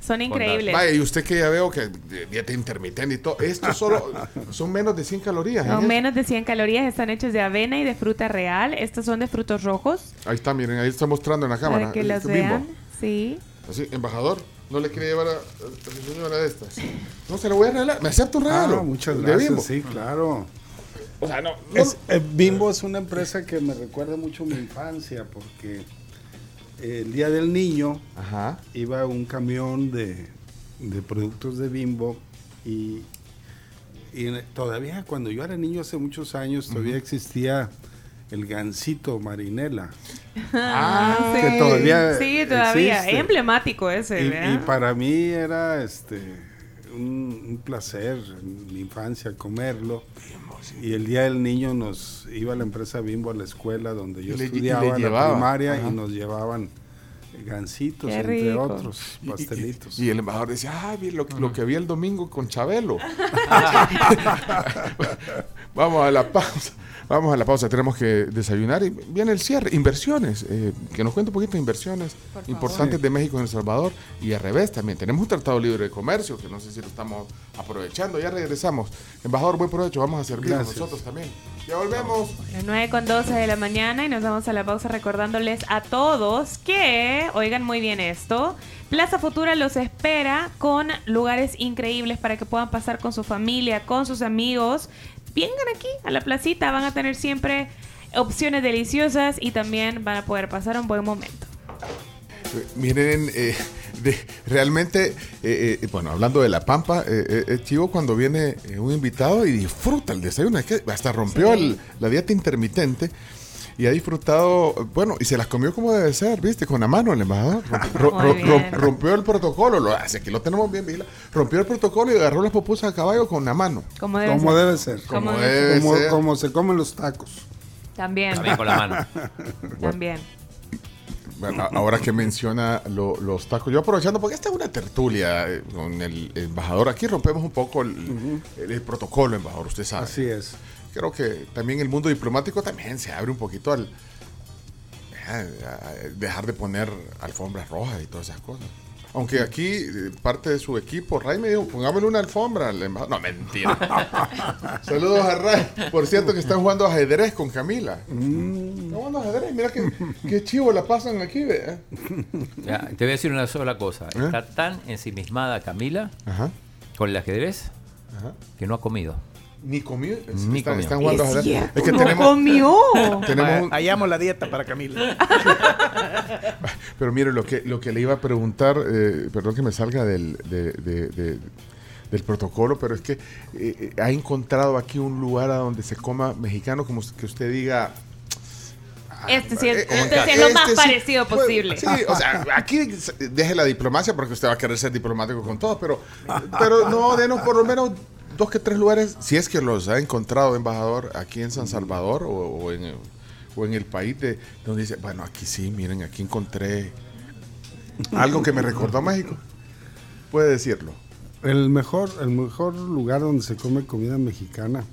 Son increíbles. Vaya, y usted que ya veo que dieta intermitente y todo, estos solo son menos de 100 calorías. ¿eh? No, menos de 100 calorías están hechos de avena y de fruta real. Estos son de frutos rojos. Ahí está, miren, ahí está mostrando en la cámara. Para que los vean. Sí. Así, embajador, no le quiere llevar a, a su señora de estas. No, se lo voy a regalar. ¿Me acepta un regalo? Ah, muchas De gracias. Bimbo. Sí, claro. O sea, no. no- Es- eh, Bimbo es una empresa que me recuerda mucho mi infancia porque el día del niño Ajá. iba un camión de, de productos de Bimbo y, todavía cuando yo era niño hace muchos años todavía existía el gansito marinela. Ah, sí. que todavía Sí, todavía. existe. Es emblemático ese, y para mí era este un, un placer en mi infancia comerlo. Y el día del niño nos iba la empresa Bimbo a la escuela donde yo le- estudiaba en la primaria Ajá. y nos llevaban gancitos, Qué entre rico. otros Y- y- pastelitos. Y, el embajador decía, ay, vi lo, lo que vi el domingo con Chabelo. Vamos a la pausa. Vamos a la pausa, tenemos que desayunar y viene el cierre. Inversiones, eh, que nos cuente un poquito de inversiones importantes de México en El Salvador y al revés también. Tenemos un tratado libre de comercio que no sé si lo estamos aprovechando. Ya regresamos. Embajador, buen provecho. Vamos a servir Gracias. nosotros también. Ya volvemos. Las 9 con 12 de la mañana y nos vamos a la pausa recordándoles a todos que, oigan muy bien esto, Plaza Futura los espera con lugares increíbles para que puedan pasar con su familia, con sus amigos. Vengan aquí a la placita, van a tener siempre opciones deliciosas y también van a poder pasar un buen momento. Eh, Miren, eh, de- realmente, eh, eh, bueno, hablando de La Pampa, eh, eh, es chivo cuando viene eh, un invitado y disfruta el desayuno. Es que hasta rompió Sí. el- la dieta intermitente y ha disfrutado, bueno, y se las comió como debe ser, ¿viste? Con la mano el embajador. Ro- ro- ro- rompió el protocolo, lo hace, que lo tenemos bien vigilado. Rompió el protocolo y agarró las pupusas a caballo con la mano. Como debe Como ser. debe ser. Como Como debe Como, ser. como se comen los tacos. También, También con la mano. también. Bueno, ahora que menciona lo- los tacos, yo aprovechando, porque esta es una tertulia eh, con el embajador, aquí rompemos un poco el, el- el protocolo, embajador, usted sabe. Así es. Creo que también el mundo diplomático también se abre un poquito al a- a dejar de poner alfombras rojas y todas esas cosas. Aunque aquí eh, parte de su equipo, Ray me dijo, pongámosle una alfombra al embajador. No, mentira. Saludos a Ray. Por cierto que están jugando ajedrez con Camila. Están jugando ajedrez. Mira qué, qué chivo la pasan aquí, ¿ve? Ya, te voy a decir una sola cosa. ¿Eh? Está tan ensimismada Camila Ajá. con el ajedrez Ajá. que no ha comido. Ni comió. Ni están, comió. están jugando Es cierto, Es que no tenemos, comió. tenemos un- Hallamos la dieta para Camila. Pero mire, lo que, lo que le iba a preguntar, eh, perdón que me salga del, de- de- de- del protocolo, pero es que eh, ha encontrado aquí un lugar a donde se coma mexicano, como que usted diga, Este sí, es- este es lo más este sí, parecido pues, posible. Sí, o sea, aquí deje la diplomacia porque usted va a querer ser diplomático con todos, pero, pero no, denos por lo menos dos que tres lugares, si es que los ha encontrado embajador aquí en San Salvador o, o en, o en el país de donde dice, bueno, aquí sí, miren, aquí encontré algo que me recordó a México. Puede decirlo. El mejor, el mejor lugar donde se come comida mexicana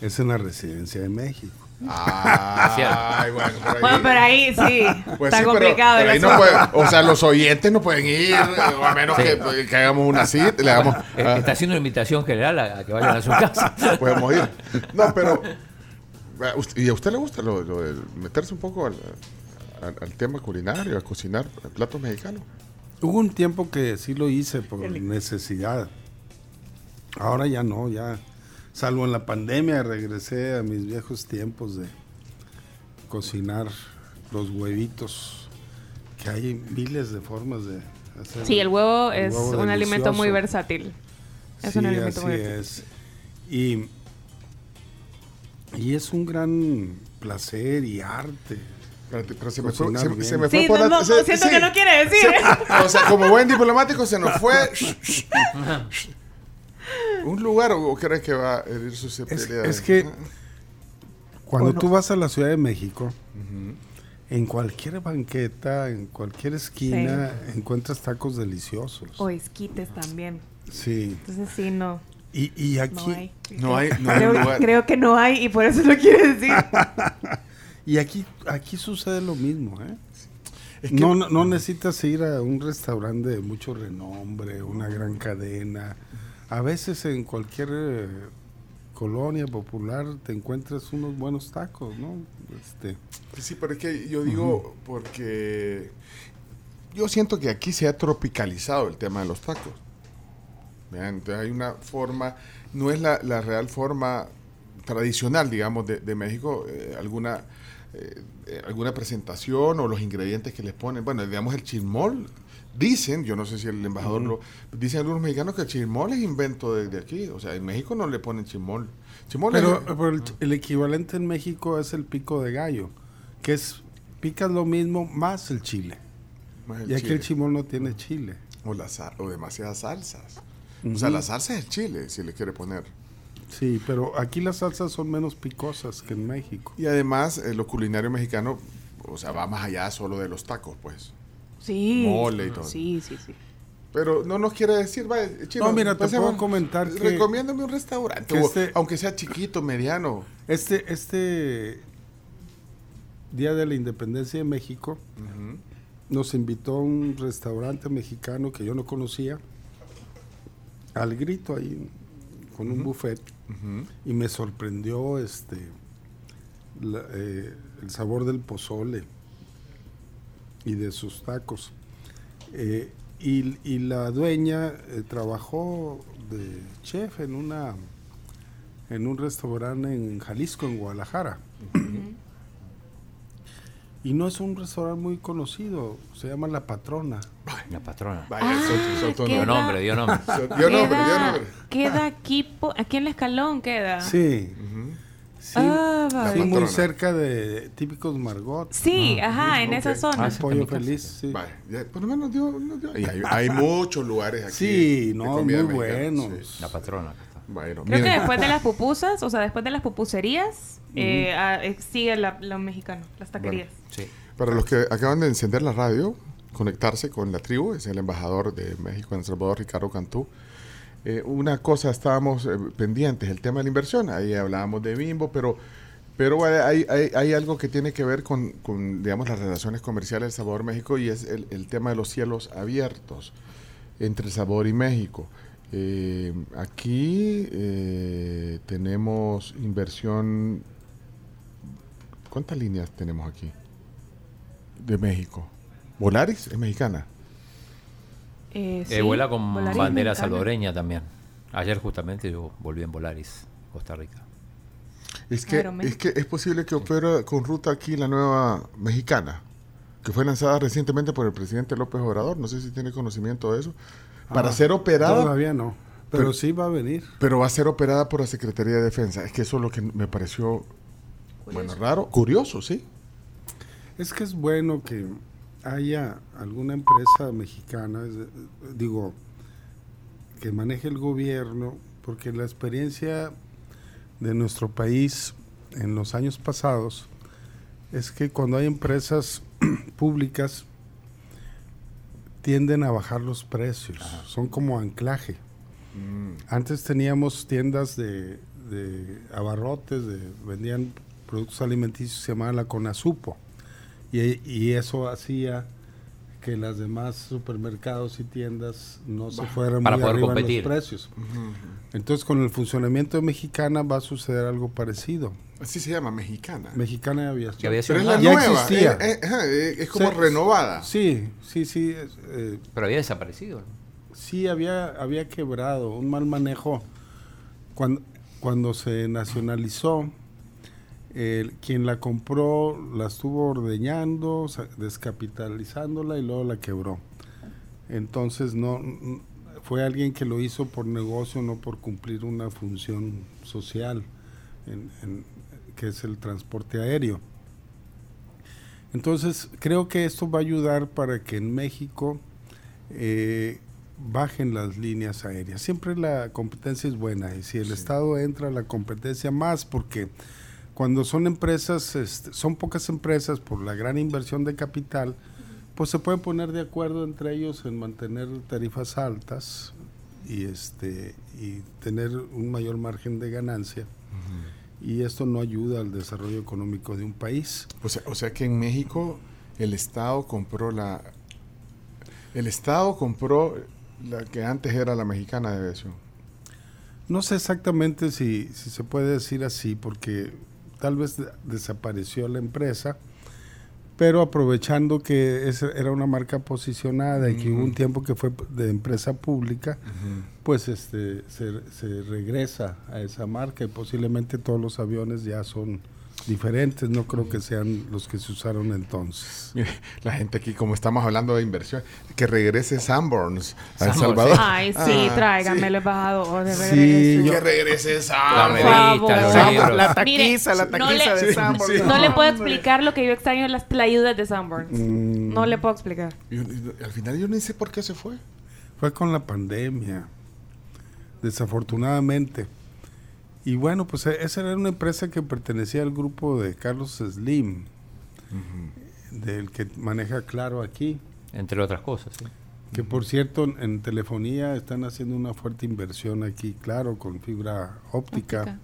es en la residencia de México. Ay, bueno, por ahí. Bueno, pero ahí sí, Pues está sí, complicado pero el ahí no asunto. puede- o sea, los oyentes no pueden ir, o a menos Sí. que, que hagamos una cita, le hagamos, Eh, ah, Está haciendo una invitación general a, a que vayan a su casa. podemos ir. No, pero, ah, ¿y a usted le gusta lo, lo de meterse un poco al, al- al tema culinario, a cocinar platos mexicanos? Hubo un tiempo que sí lo hice por necesidad. Ahora ya no, ya. Salvo en la pandemia regresé a mis viejos tiempos de cocinar los huevitos. Que hay miles de formas de hacer. Sí, el huevo el es huevo un alimento muy delicioso. versátil. Es Sí, un alimento así muy versátil. es. Y, y es un gran placer y arte. Espérate, pero se me fue, Cocinar se, se me fue Sí, por no, la- no, se- siento sí. que no quiere decir. O sea, como buen diplomático se nos fue. un lugar o crees que va a herir Es, susceptibilidades? es que cuando tú vas a la Ciudad de México, en cualquier banqueta, en cualquier esquina, encuentras tacos deliciosos. O esquites también. Sí. Entonces sí, no. Y, y No aquí, hay. No hay, no hay Creo, que no hay y por eso lo quiere decir. y aquí, aquí sucede lo mismo, ¿eh? Es que- no, no, no necesitas ir a un restaurante de mucho renombre, una gran cadena. A veces en cualquier eh, colonia popular te encuentras unos buenos tacos, ¿no? Este, Sí, pero es que yo digo porque yo siento que aquí se ha tropicalizado el tema de los tacos. Vean, entonces hay una forma, no es la, la real forma tradicional, digamos, de, de México, eh, alguna, eh, alguna presentación o los ingredientes que les ponen. Bueno, digamos el chismol, dicen, yo no sé si el embajador lo, dicen algunos mexicanos que el chismol es invento de, de aquí, o sea, en México no le ponen chismol. Chismol Pero, es- pero el, el equivalente en México es el pico de gallo, que es picas lo mismo más el chile. más el y aquí chile. el chimol no tiene chile. O, la sal- o demasiadas salsas. O sea, la salsa es el chile, si le quiere poner. Sí, pero aquí las salsas son menos picosas que en México. Y además, eh, lo culinario mexicano, o sea, va más allá solo de los tacos, pues. Sí. Mole y todo. Sí, sí, sí. Pero no nos quiere decir, vaya, chino, No, mira, te puedo comentar que- Recomiéndame un restaurante, que este- aunque sea chiquito, mediano. Este, este Día de la Independencia de México nos invitó a un restaurante mexicano que yo no conocía, al grito ahí, con un buffet, y me sorprendió este la- eh, el sabor del pozole y de sus tacos. Eh, y, y la dueña eh, trabajó de chef en una en un restaurante en Jalisco, en Guadalajara. y no es un restaurante muy conocido, se llama La Patrona. La patrona. Vaya, Ah, Dio nombre, dio nombre. Son- Dio nombre, dio Queda, nombre. queda aquí, po- aquí en el escalón queda. Sí. Sí, Ah, La vaya. sí, muy Patrona. cerca de típicos Margot. Sí, ajá, en esa zona. Ah, sí. Pollo feliz, sí. Ya, por lo menos dio, nos dio- y hay, hay muchos lugares aquí. Sí, de no, comida muy mexicana, buenos. sí. La patrona. Bueno, Creo que miren. después de las pupusas, o sea, después de las pupuserías, eh, ah, eh, sigue la, lo mexicano, las taquerías. Sí. Para los que acaban de encender la radio, conectarse con la tribu, es el embajador de México en El Salvador, Ricardo Cantú. Eh, una cosa estábamos eh, pendientes, el tema de la inversión. Ahí hablábamos de Bimbo, pero, pero hay, hay, hay algo que tiene que ver con, con, digamos, las relaciones comerciales del Salvador-México y es el, tema de los cielos abiertos entre El Salvador y México. Eh, aquí eh, tenemos inversión. ¿Cuántas líneas tenemos aquí? De México. ¿Volaris? ¿Es mexicana? Eh, Eh, sí, vuela con Volaris bandera mexicana. salvadoreña también. Ayer justamente yo volví en Volaris, Costa Rica. Es que, es que es posible que opere con ruta aquí la nueva mexicana, que fue lanzada recientemente por el presidente López Obrador. No sé si tiene conocimiento de eso. Para Ah, ser operada, Todavía no, pero, Pero- sí va a venir. pero va a ser operada por la Secretaría de Defensa. Es que eso es lo que me pareció, bueno, raro, curioso, sí. Es que es bueno que haya alguna empresa mexicana, digo, que maneje el gobierno, porque la experiencia de nuestro país en los años pasados es que cuando hay empresas públicas tienden a bajar los precios, son como anclaje. Mm. Antes teníamos tiendas de, de abarrotes, de, vendían productos alimenticios, se llamaba la Conasupo. Y, y eso hacía que las demás supermercados y tiendas no se fueran Para muy poder arriba en competir. los precios. Entonces con el funcionamiento de Mexicana va a suceder algo parecido. Así se llama, mexicana. Mexicana de Aviación. Pero es la Ya nueva. existía. eh, eh, eh, es como Se- renovada. Sí, sí, sí. eh, Pero había desaparecido. Sí, había, había quebrado, un mal manejo. Cuando, cuando se nacionalizó, quien la compró la estuvo ordeñando, descapitalizándola y luego la quebró. Entonces no fue alguien que lo hizo por negocio, no por cumplir una función social, en- en- que es el transporte aéreo. Entonces creo que esto va a ayudar para que en México eh, bajen las líneas aéreas. Siempre la competencia es buena y si el Estado entra, la competencia más porque cuando son empresas, este, son pocas empresas por la gran inversión de capital, pues se pueden poner de acuerdo entre ellos en mantener tarifas altas y este y tener un mayor margen de ganancia. Y esto no ayuda al desarrollo económico de un país. O sea, o sea que en México el Estado compró la... El Estado compró la que antes era la mexicana de aviación. No sé exactamente si, si se puede decir así, porque tal vez de- desapareció la empresa, pero aprovechando que esa era una marca posicionada y que hubo un tiempo que fue de empresa pública, pues este se, se regresa a esa marca y posiblemente todos los aviones ya son diferentes, no creo que sean los que se usaron entonces. La gente aquí, como estamos hablando de inversión, que regrese Sanborns a El Salvador. Ay, sí, Ah, tráigame sí. el embajador de Sí, yo- Que regrese Sanborns. La taquiza, la no taquiza le- de Sanborns. No le puedo explicar lo que yo extraño en las tlayudas de Sanborns. Mm. No le puedo explicar. Al final yo ni sé por qué se fue. Fue con la pandemia, desafortunadamente. Y bueno, pues e- esa era una empresa que pertenecía al grupo de Carlos Slim, del que maneja Claro aquí. Entre otras cosas. sí. Que por cierto, en, en telefonía están haciendo una fuerte inversión aquí, claro, con fibra óptica. Óptica.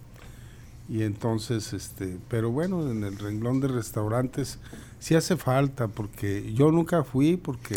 Y entonces, este, pero bueno, en el renglón de restaurantes sí hace falta, porque yo nunca fui, porque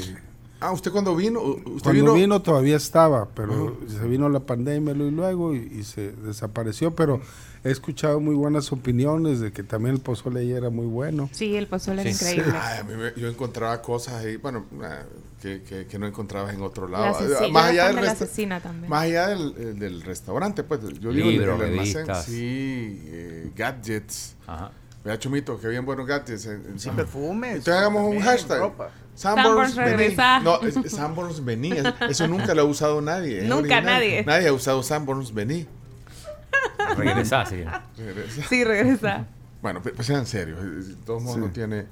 Ah, ¿usted cuando vino? ¿Usted cuando vino, vino? todavía estaba, pero se vino la pandemia y luego y, y se desapareció, pero he escuchado muy buenas opiniones de que también el pozole ahí era muy bueno. Sí, el pozole era Sí. increíble. Ay, a mí me- yo encontraba cosas ahí, bueno, ah, que, que- que no encontrabas en otro La lado. asesina, más allá del era la también. Más allá del, del restaurante, pues yo digo el- Libros, el, almacén, revistas. sí, eh, gadgets. Ajá. Vea, Chumito, que bien buenos gadgets. en- en Sí, perfumes. Entonces hagamos un hashtag. ropa. Sanborns, regresa. No, Sanborns vení. Es- Eso nunca lo ha usado nadie. es Nunca original. nadie. Nadie ha usado Sanborns vení. Regresá, sí. Regresa. Sí, regresa. Bueno, pues sean serios. eh, De todos modos Sí. no tiene...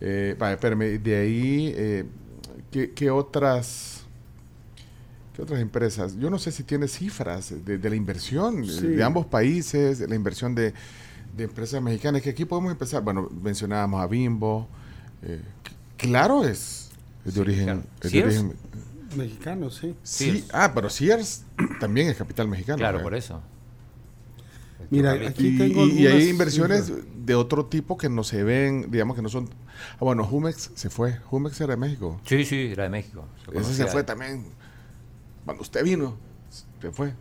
Eh, espérame, de ahí, eh, ¿qué, qué otras... ¿Qué otras empresas? Yo no sé si tiene cifras de, de la inversión Sí. de ambos países, de la inversión de, de empresas mexicanas, que aquí podemos empezar. Bueno, mencionábamos a Bimbo. eh, claro es, es de origen... claro. es de Sears. origen- Mexicano, sí. sí, ah, pero Sears también es capital mexicano. Claro, ¿eh? por eso. Mira, aquí y, tengo y- y hay inversiones de otro tipo que no se ven, digamos que no son... Ah, bueno, Jumex se fue. Jumex era de México. Sí, sí, era de México. Se Ese se fue también. Cuando usted vino, se fue.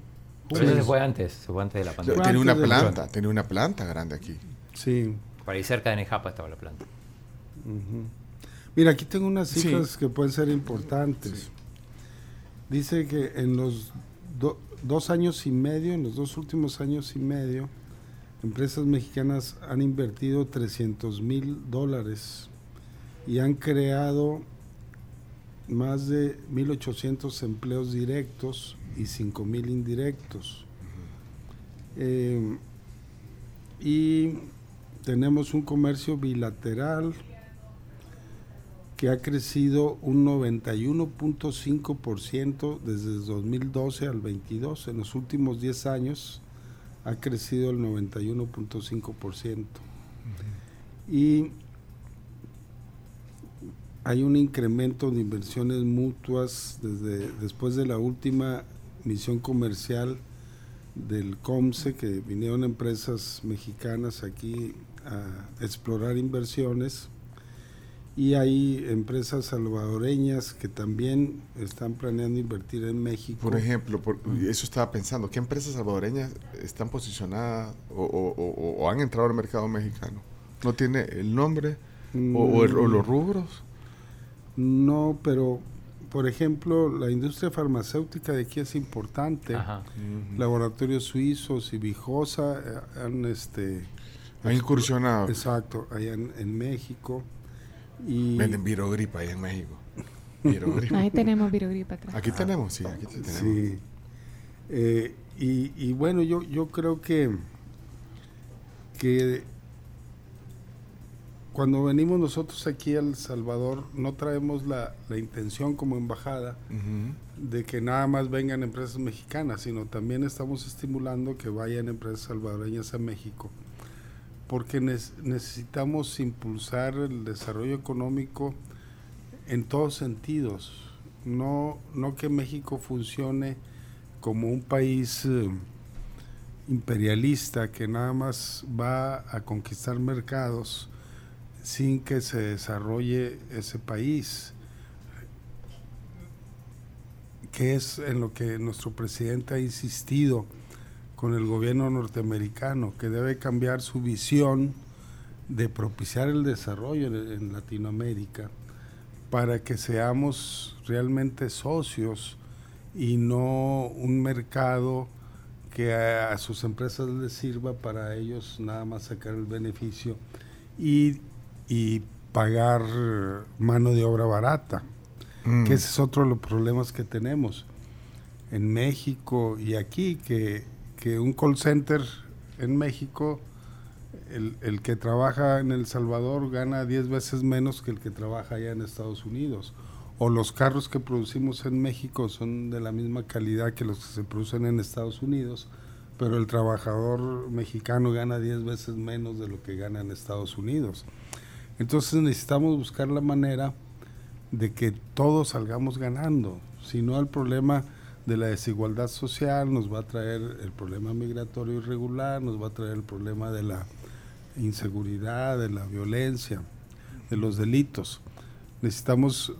Pero ese se fue antes, se fue antes de la pandemia. Tenía una planta, tenía una planta grande aquí. Sí. Por ahí cerca de Nejapa estaba la planta. Ujú. Mira, aquí tengo unas Sí. cifras que pueden ser importantes. Dice que en los do- dos años y medio, en los dos últimos años y medio, empresas mexicanas han invertido 300 mil dólares y han creado más de 1.800 empleos directos y 5 mil indirectos. Eh, y tenemos un comercio bilateral que ha crecido un 91.5% desde 2012 al 22. En los últimos 10 años ha crecido el 91.5%. Y hay un incremento de inversiones mutuas desde después de la última misión comercial del COMSE, que vinieron empresas mexicanas aquí a explorar inversiones y hay empresas salvadoreñas que también están planeando invertir en México. Por ejemplo, por- eso estaba pensando, ¿qué empresas salvadoreñas están posicionadas o, o- o- o han entrado al mercado mexicano? ¿No tiene el nombre o, o el- o los rubros? No, pero por ejemplo, la industria farmacéutica de aquí es importante. Ajá. Laboratorios suizos y Vijosa eh, han este Han incursionado. exacto allá en, en México y Venden virogripa ahí en México. Virogripa. Ahí tenemos virogripa atrás. Aquí tenemos, sí, aquí tenemos. Sí. Eh, y, y bueno, yo, yo creo que, que cuando venimos nosotros aquí a El Salvador no traemos la, la intención como embajada de que nada más vengan empresas mexicanas, sino también estamos estimulando que vayan empresas salvadoreñas a México, porque necesitamos impulsar el desarrollo económico en todos sentidos, no, no que México funcione como un país eh, imperialista que nada más va a conquistar mercados sin que se desarrolle ese país que es en lo que nuestro presidente ha insistido con el gobierno norteamericano, que debe cambiar su visión de propiciar el desarrollo en, en Latinoamérica para que seamos realmente socios y no un mercado que a, a sus empresas les sirva para ellos nada más sacar el beneficio y, y pagar mano de obra barata Mm. que ese es otro de los problemas que tenemos en México y aquí, que, que un call center en México, el, el que trabaja en El Salvador gana 10 veces menos que el que trabaja allá en Estados Unidos. O los carros que producimos en México son de la misma calidad que los que se producen en Estados Unidos, pero el trabajador mexicano gana 10 veces menos de lo que gana en Estados Unidos. Entonces necesitamos buscar la manera de que todos salgamos ganando. Si no, el problema de la desigualdad social nos va a traer el problema migratorio irregular, nos va a traer el problema de la inseguridad, de la violencia, de los delitos. Necesitamos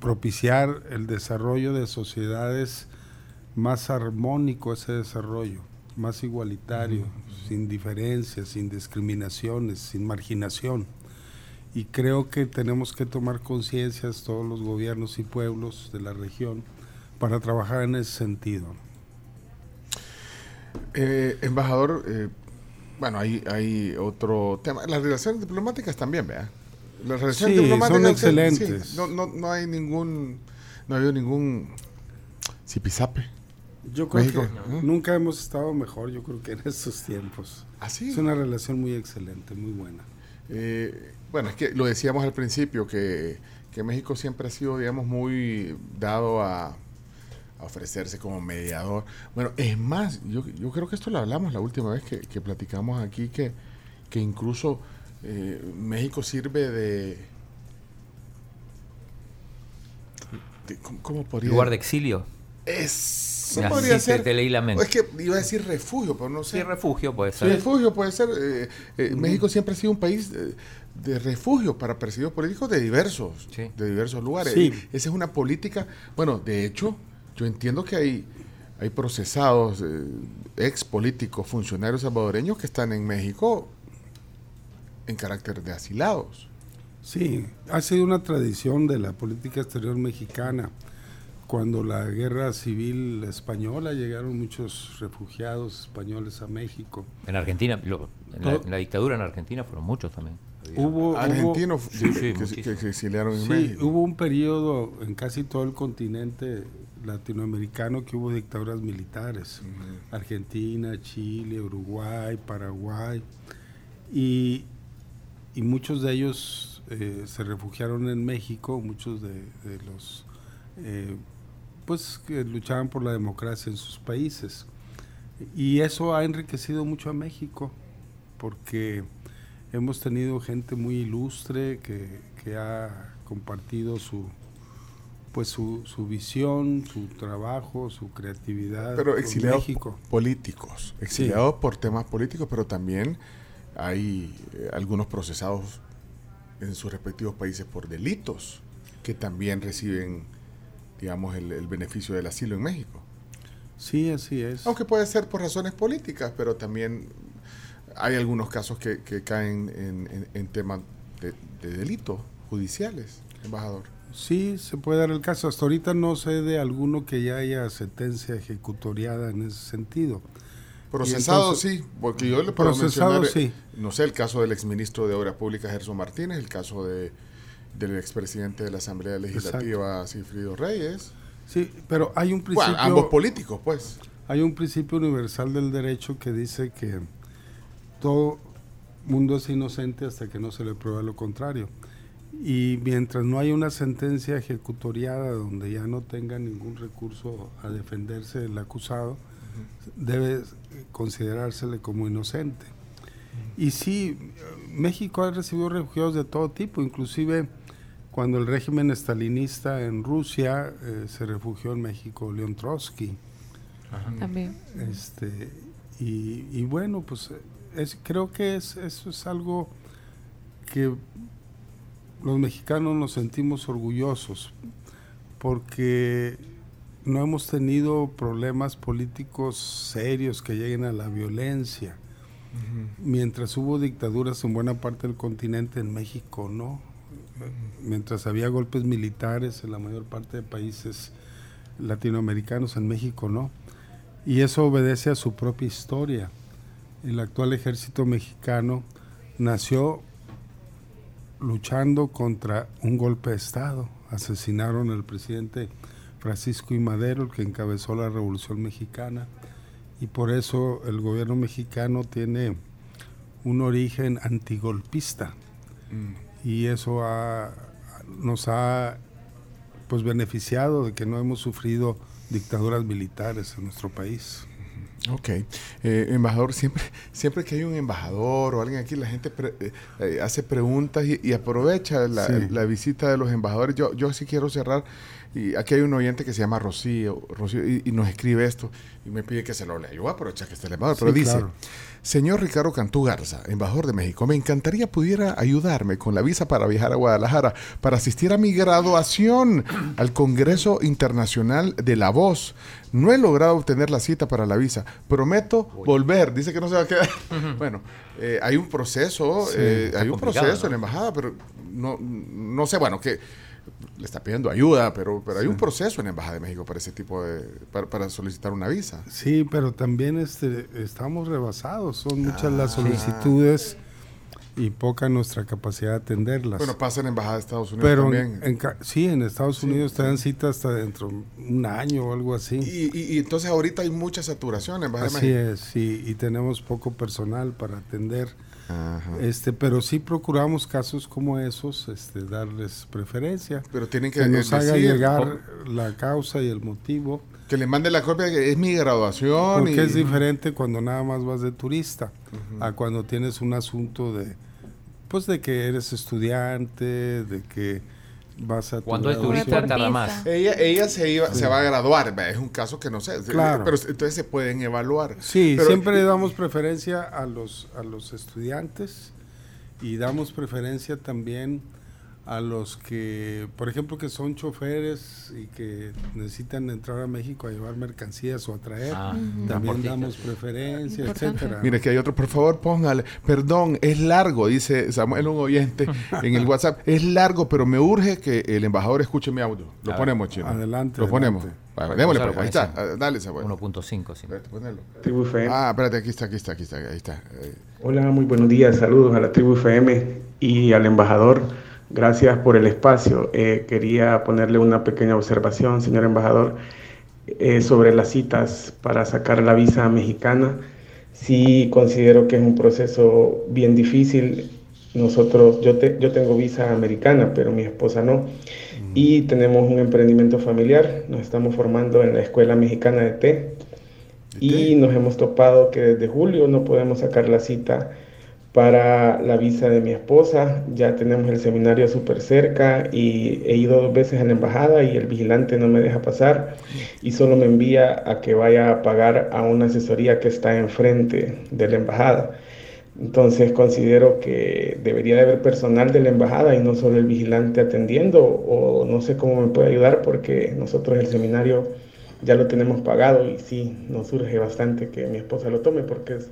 propiciar el desarrollo de sociedades más armónico ese desarrollo, más igualitario, sin diferencias, sin discriminaciones, sin marginación y creo que tenemos que tomar conciencias todos los gobiernos y pueblos de la región para trabajar en ese sentido. Eh, embajador, eh, bueno, hay, hay otro tema. Las relaciones diplomáticas también, ¿vea? Las relaciones Sí, diplomáticas son excelentes. sí, no, no, no hay ningún, no ha habido ningún zipizape. Yo creo México, que nunca hemos estado mejor, yo creo que en estos tiempos. Así. Es una relación muy excelente, muy buena. Eh, bueno, es que lo decíamos al principio, que, que México siempre ha sido, digamos, muy dado a, a ofrecerse como mediador. Bueno, es más, yo, yo creo que esto lo hablamos la última vez que, que platicamos aquí, que, que incluso eh, México sirve de... de- ¿cómo, podría Lugar de exilio. Eso Ya, podría sí, ser... te leí la mente. Es que iba a decir refugio, pero no sé. Sí, refugio puede Sí, ser. refugio puede ser. eh, eh, México siempre ha sido un país eh, de refugio para perseguidos políticos de diversos, Sí. de diversos lugares. Esa es una política. Bueno, de hecho, yo entiendo que hay, hay procesados, eh, ex políticos, funcionarios salvadoreños que están en México en carácter de asilados. Sí, ha sido una tradición de la política exterior mexicana. Cuando la guerra civil española llegaron muchos refugiados españoles a México. En Argentina, lo- en, la, Todo- en la dictadura en Argentina fueron muchos también. Hubo, hubo- Argentinos Sí, que- sí, que, muchísimo. que se exiliaron en Sí, México. hubo un periodo en casi todo el continente latinoamericano que hubo dictaduras militares. Argentina, Chile, Uruguay, Paraguay. Y, y muchos de ellos eh, se refugiaron en México, muchos de, de los eh, pues que luchaban por la democracia en sus países. Y eso ha enriquecido mucho a México, porque hemos tenido gente muy ilustre que, que ha compartido su pues su, su visión, su trabajo, su creatividad Pero exiliados políticos, exiliados por temas políticos, pero también hay eh, algunos procesados en sus respectivos países por delitos que también reciben, digamos, el, el beneficio del asilo en México. Sí, así es. Aunque puede ser por razones políticas, pero también hay algunos casos que, que caen en, en- en temas de, de delitos judiciales, embajador. Sí, se puede dar el caso. Hasta ahorita no sé de alguno que ya haya sentencia ejecutoriada en ese sentido. Procesado, entonces- sí, porque yo le puedo Procesado, mencionar, sí. no sé, el caso del exministro de Obras Públicas, Gerson Martínez, el caso de, del expresidente de la Asamblea Legislativa, Cifrido Reyes. Sí, pero hay un principio, Bueno, ambos políticos, pues. hay un principio universal del derecho que dice que todo mundo es inocente hasta que no se le prueba lo contrario. Y mientras no hay una sentencia ejecutoriada donde ya no tenga ningún recurso a defenderse del acusado, debe considerársele como inocente. Y sí, México ha recibido refugiados de todo tipo, inclusive cuando el régimen estalinista en Rusia eh, se refugió en México León Trotsky. También. Este, y, y bueno, pues es, creo que es, eso es algo que los mexicanos nos sentimos orgullosos porque no hemos tenido problemas políticos serios que lleguen a la violencia. Mientras hubo dictaduras en buena parte del continente, en México no. Mientras había golpes militares en la mayor parte de países latinoamericanos, en México no. Y eso obedece a su propia historia. El actual ejército mexicano nació luchando contra un golpe de Estado. Asesinaron al presidente Francisco I. Madero, el que encabezó la Revolución Mexicana. Y por eso el gobierno mexicano tiene un origen antigolpista. Y eso ha- nos ha pues beneficiado de que no hemos sufrido dictaduras militares en nuestro país. Ok. Eh, embajador, siempre, siempre que hay un embajador o alguien aquí, la gente pre- eh, eh, hace preguntas y, y aprovecha la, Sí. la visita de los embajadores. Yo, yo sí quiero cerrar. Y aquí hay un oyente que se llama Rocío, Rocío y, y nos escribe esto y me pide que se lo lea. Yo voy a aprovechar que está el embajador, Sí, pero dice, claro. Señor Ricardo Cantú Garza, embajador de México, me encantaría pudiera ayudarme con la visa para viajar a Guadalajara para asistir a mi graduación al Congreso Internacional de la Voz. No he logrado obtener la cita para la visa. Prometo volver. Dice que no se va a quedar. Bueno, eh, hay un proceso, Sí, eh, hay un proceso ¿no? en la embajada, pero no, no sé, bueno, que le está pidiendo ayuda, pero, pero hay un proceso en la embajada de México para ese tipo de, para, para solicitar una visa. Sí, pero también este, estamos rebasados. Son muchas Ah. las solicitudes y poca nuestra capacidad de atenderlas. Bueno, pasa en la embajada de Estados Unidos pero también. en sí, en Estados Unidos te dan cita hasta dentro de un año o algo así. Y, y- y entonces ahorita hay mucha saturación en la embajada de Así México. es, sí, y tenemos poco personal para atender. Ajá. Este, pero sí procuramos casos como esos, este, darles preferencia. Pero tienen que, Que nos haga llegar la causa y el motivo. que le mande la copia que es mi graduación. Porque y- es diferente cuando nada más vas de turista a cuando tienes un asunto de, pues de que eres estudiante, de que vas a tu Cuando es turista tarda más. Ella, ella se, iba, se va a graduar, es un caso que no sé, Claro. pero entonces se pueden evaluar. Sí, Pero- siempre le damos preferencia a los, a los estudiantes y damos preferencia también a los que, por ejemplo, que son choferes y que necesitan entrar a México a llevar mercancías o a traer. Ah, También damos preferencia, etcétera. Mire que hay otro, por favor, póngale. Perdón, es largo, dice Samuel, un oyente en el WhatsApp. Es largo, pero me urge que el embajador escuche mi audio. Lo A ponemos, chino. Adelante, Lo ponemos. adelante. Vale, démosle, pues, ahí está. Ah, Dale, Samuel. 1.5, sí. Tribu FM. Ah, espérate, aquí está, aquí está, aquí está, ahí está. Hola, muy buenos días. Saludos a la Tribu FM y al embajador. Gracias por el espacio. Eh, quería ponerle una pequeña observación, señor embajador, eh, sobre las citas para sacar la visa mexicana. Sí considero que es un proceso bien difícil nosotros, yo, te- yo tengo visa americana, pero mi esposa no. Y tenemos un emprendimiento familiar, nos estamos formando en la Escuela Mexicana de Té y nos hemos topado que desde julio no podemos sacar la cita para la visa de mi esposa. Ya tenemos el seminario súper cerca y he ido dos veces a la embajada y el vigilante no me deja pasar y solo me envía a que vaya a pagar a una asesoría que está enfrente de la embajada. Entonces considero que debería de haber personal de la embajada y no solo el vigilante atendiendo o no sé cómo me puede ayudar porque nosotros el seminario ya lo tenemos pagado y sí, nos surge bastante que mi esposa lo tome porque es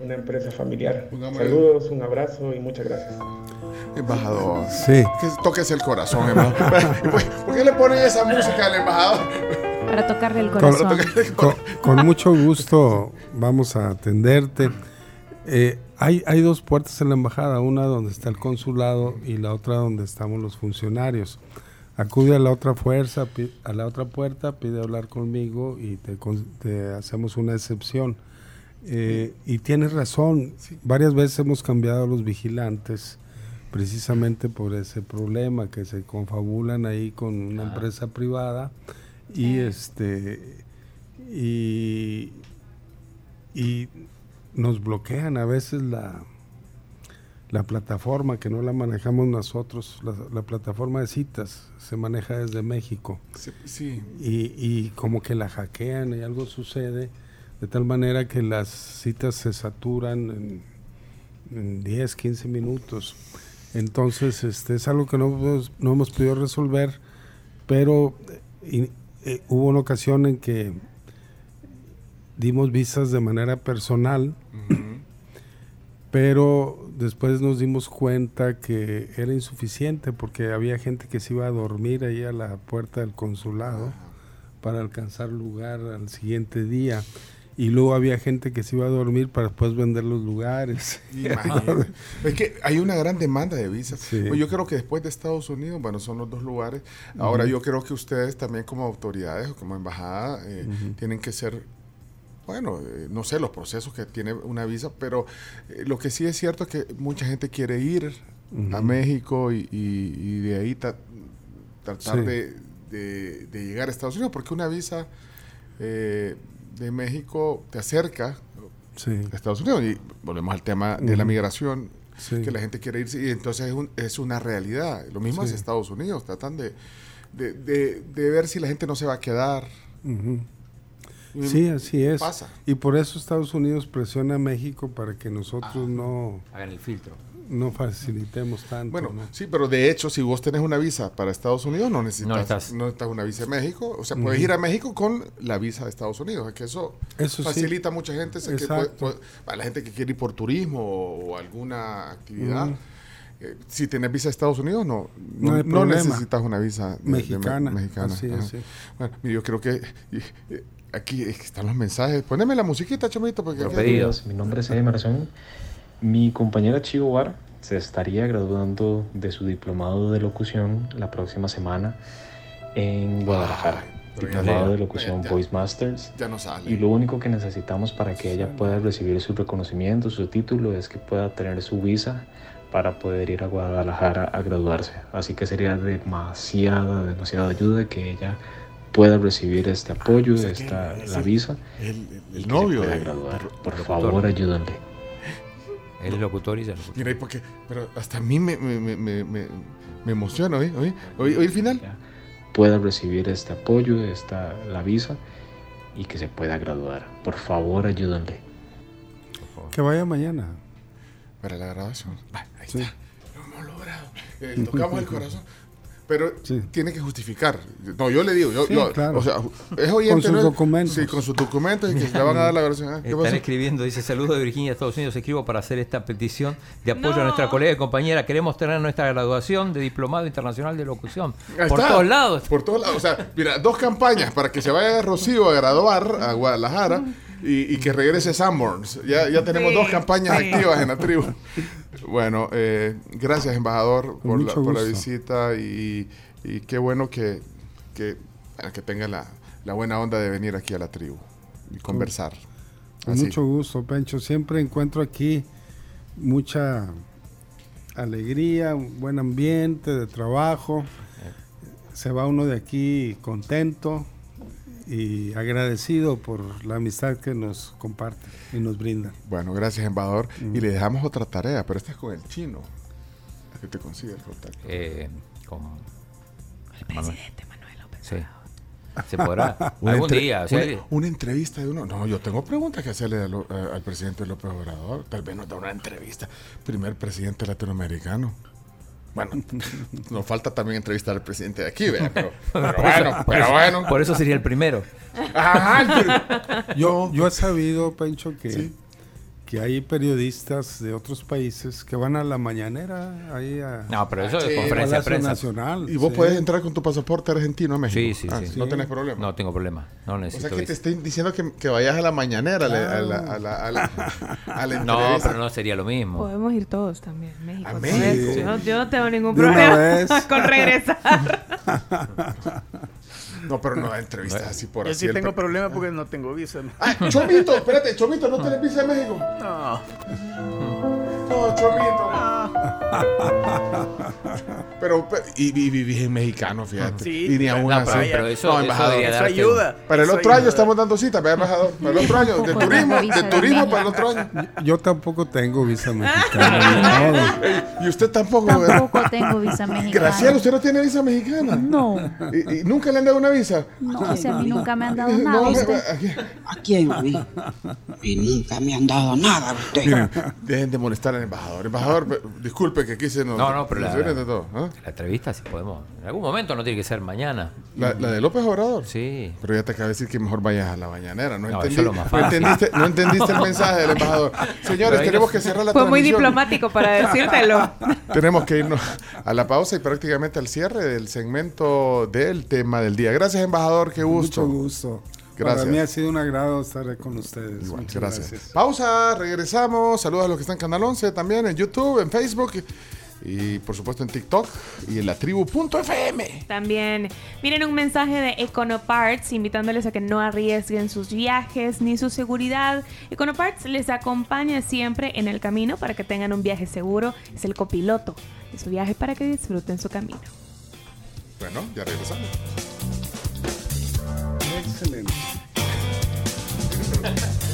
una empresa familiar. Pongámosle- Saludos, un abrazo y muchas gracias. Embajador. Sí. Que toques el corazón, embajador. ¿Por- ¿Por qué le ponen esa música al embajador? Para tocarle el Con, corazón. con- con mucho gusto vamos a atenderte. Eh, hay, hay dos puertas en la embajada, una donde está el consulado y la otra donde estamos los funcionarios. Acude a la otra fuerza, a la otra puerta, pide hablar conmigo y te, con- te hacemos una excepción. Eh, y tienes razón, varias veces hemos cambiado a los vigilantes precisamente por ese problema que se confabulan ahí con una empresa privada y este y, y nos bloquean a veces la la plataforma que no la manejamos nosotros la, la plataforma de citas se maneja desde México. Sí, sí. y, y como que la hackean y algo sucede de tal manera que las citas se saturan en, en 10, 15 minutos. Entonces, este es algo que no, hemos- no hemos podido resolver, pero eh, y- eh, hubo una ocasión en que dimos visas de manera personal, pero después nos dimos cuenta que era insuficiente porque había gente que se iba a dormir ahí a la puerta del consulado para alcanzar lugar al siguiente día. Y luego había gente que se iba a dormir para después vender los lugares. Imagínate. es que hay una gran demanda de visas. Sí. Pues yo creo que después de Estados Unidos, bueno, son los dos lugares. Ahora yo creo que ustedes también como autoridades o como embajada eh, tienen que ser, bueno, eh, no sé los procesos que tiene una visa, pero eh, lo que sí es cierto es que mucha gente quiere ir a. México y, y- y de ahí ta- tratar Sí. de, de- de llegar a Estados Unidos, porque una visa eh, de México te acerca Sí, a Estados Unidos. Y volvemos al tema de la migración, sí. que la gente quiere irse y entonces es, un- es una realidad. Lo mismo Sí. es Estados Unidos, tratan de, de, de- de ver si la gente no se va a quedar. Sí, así es. Pasa. Y por eso Estados Unidos presiona a México para que nosotros no, Hagan el filtro. No facilitemos tanto. Bueno, ¿no? sí, pero de hecho, si vos tenés una visa para Estados Unidos, no necesitas, No no necesitas. necesitas una visa de México. O sea, puedes ir a México con la visa de Estados Unidos. Es que eso, Eso sí. facilita a mucha gente. que Exacto. puede- puede- para la gente que quiere ir por turismo o, o alguna actividad. Eh, si tenés visa de Estados Unidos, no, No necesitas una visa de- de me- Mexicana, mexicana. así es, sí. Bueno, yo creo que y- eh, aquí están los mensajes. Poneme la musiquita, Chomito, porque Por aquí- pedido. Mi nombre es Emerson. Mi compañera Chivo Bar se estaría graduando de su diplomado de locución la próxima semana en Guadalajara. pero ya diplomado de locución Ya. Voice Masters. ya no sale. Y lo único que necesitamos para que ella pueda recibir su reconocimiento, su título, es que pueda tener su visa para poder ir a Guadalajara a graduarse. Así que sería demasiada, demasiada ayuda que ella pueda recibir este apoyo, o sea que esta, es la visa, el, novio de, graduar. Por favor, ayúdenle. Él es locutor y es locutor. Mira, y porque, pero hasta a mí me, me, me, me, emociona, ¿oí? ¿Oí? ¿Oí? ¿Oí el final? ella pueda recibir este apoyo, esta, la visa y que se pueda graduar. Por favor, ayúdenle. Que vaya mañana. Para la grabación. Va, ahí Sí. está. Lo hemos logrado. Eh, tocamos el corazón. Pero Sí. tiene que justificar. No, yo le digo, yo, Sí, yo- claro. o sea, es oyente. Con sus ¿no? documentos. Sí, con sus documentos y que le van a dar la versión. ¿Qué Están pasó? escribiendo, dice saludos de Virginia, Estados Unidos. Escribo para hacer esta petición de apoyo No. a nuestra colega y compañera. Queremos tener nuestra graduación de Diplomado Internacional de Locución. Ahí Por está. todos lados. Por todos lados. O sea, mira, dos campañas para que se vaya Rocío a graduar a Guadalajara y, y que regrese Sanborns. Ya, ya tenemos Sí, dos campañas sí. activas en la tribu. Bueno, eh, gracias, embajador, por la, por la visita y, y qué bueno que, que, que tenga la, la buena onda de venir aquí a la tribu y conversar. Con Así. mucho gusto, Pencho. Siempre encuentro aquí mucha alegría, un buen ambiente de trabajo. Se va uno de aquí contento y agradecido por la amistad que nos comparte y nos brinda. Bueno, gracias, embajador. Y le dejamos otra tarea, pero esta es con el chino. Que te consigue el contacto. Eh, con El presidente Manuel López. Sí. Se podrá. Una Algún entre- día. o sea, una, una entrevista de uno. No, yo tengo preguntas que hacerle a lo- a- al presidente López Obrador. Tal vez nos da una entrevista. Primer presidente latinoamericano. Bueno, nos falta también entrevistar al presidente de aquí, ¿verdad? Pero, pero por eso- bueno, pero bueno. Por eso sería el primero. Ajá, Yo, yo he sabido, Pencho, que, que hay periodistas de otros países que van a la mañanera ahí a No, pero eso Sí, es conferencia de prensa. Nacional. Y vos sí. puedes entrar con tu pasaporte argentino a México. Sí, sí, Ah, sí. No tenés problema. No tengo problema. No o necesito sea que te estoy diciendo que, que vayas a la mañanera a la, a la, a la, a la- a la No, pero no sería lo mismo. Podemos ir todos también. México. ¿A otra México? vez. Yo, yo no tengo ningún De una problema vez. con regresar. No, pero no entrevistas así por Yo así. sí el tengo pre- problema porque no tengo visa. ¿no? Ah, Chomito, espérate, Chomito, ¿no tenés visa de México? No. No, Chomito. Pero, pe- y, y vivís en mexicano, fíjate. Sí, y ni aún No, así. pero, pero eso, No, embajador. Eso ayuda. Para el otro año estamos dando cita, ¿verdad, embajador? Para el otro año, de turismo, de turismo para el otro año. Yo tampoco tengo visa mexicana. y usted tampoco, ¿verdad? Tampoco tengo visa mexicana. Graciela, usted no tiene visa mexicana. No, ¿Y, y nunca le han dado una visa? no, si a mí nunca me han dado No, nada. ¿A quién, oí? Y nunca me han dado nada usted. Miren, dejen de molestar al embajador. Embajador, disculpe que aquí se nos. No, no, pero la, viene de todo. ¿ah? la entrevista sí podemos. En algún momento no tiene que ser mañana. La, la de López Obrador. Sí. Pero ya te acabo de decir que mejor vayas a la mañanera. No, No, entendí- eso es lo más no fácil. entendiste, no entendiste el mensaje del embajador. Señores, tenemos que cerrar la Fue muy diplomático para decírtelo. Tenemos que irnos a la pausa y prácticamente al cierre del segmento del tema del día. Gracias, embajador. Qué gusto. Mucho gusto. Gracias. Para mí ha sido un agrado estar con ustedes. Igual, Muchas gracias. gracias. Pausa, regresamos. Saludos a los que están en Canal 11 también, en YouTube, en Facebook y por supuesto en TikTok y en la tribu.fm. También miren un mensaje de Econoparts invitándoles a que no arriesguen sus viajes ni su seguridad. Econoparts les acompaña siempre en el camino para que tengan un viaje seguro. Es el copiloto de su viaje para que disfruten su camino. Bueno, ya regresamos. Excelente.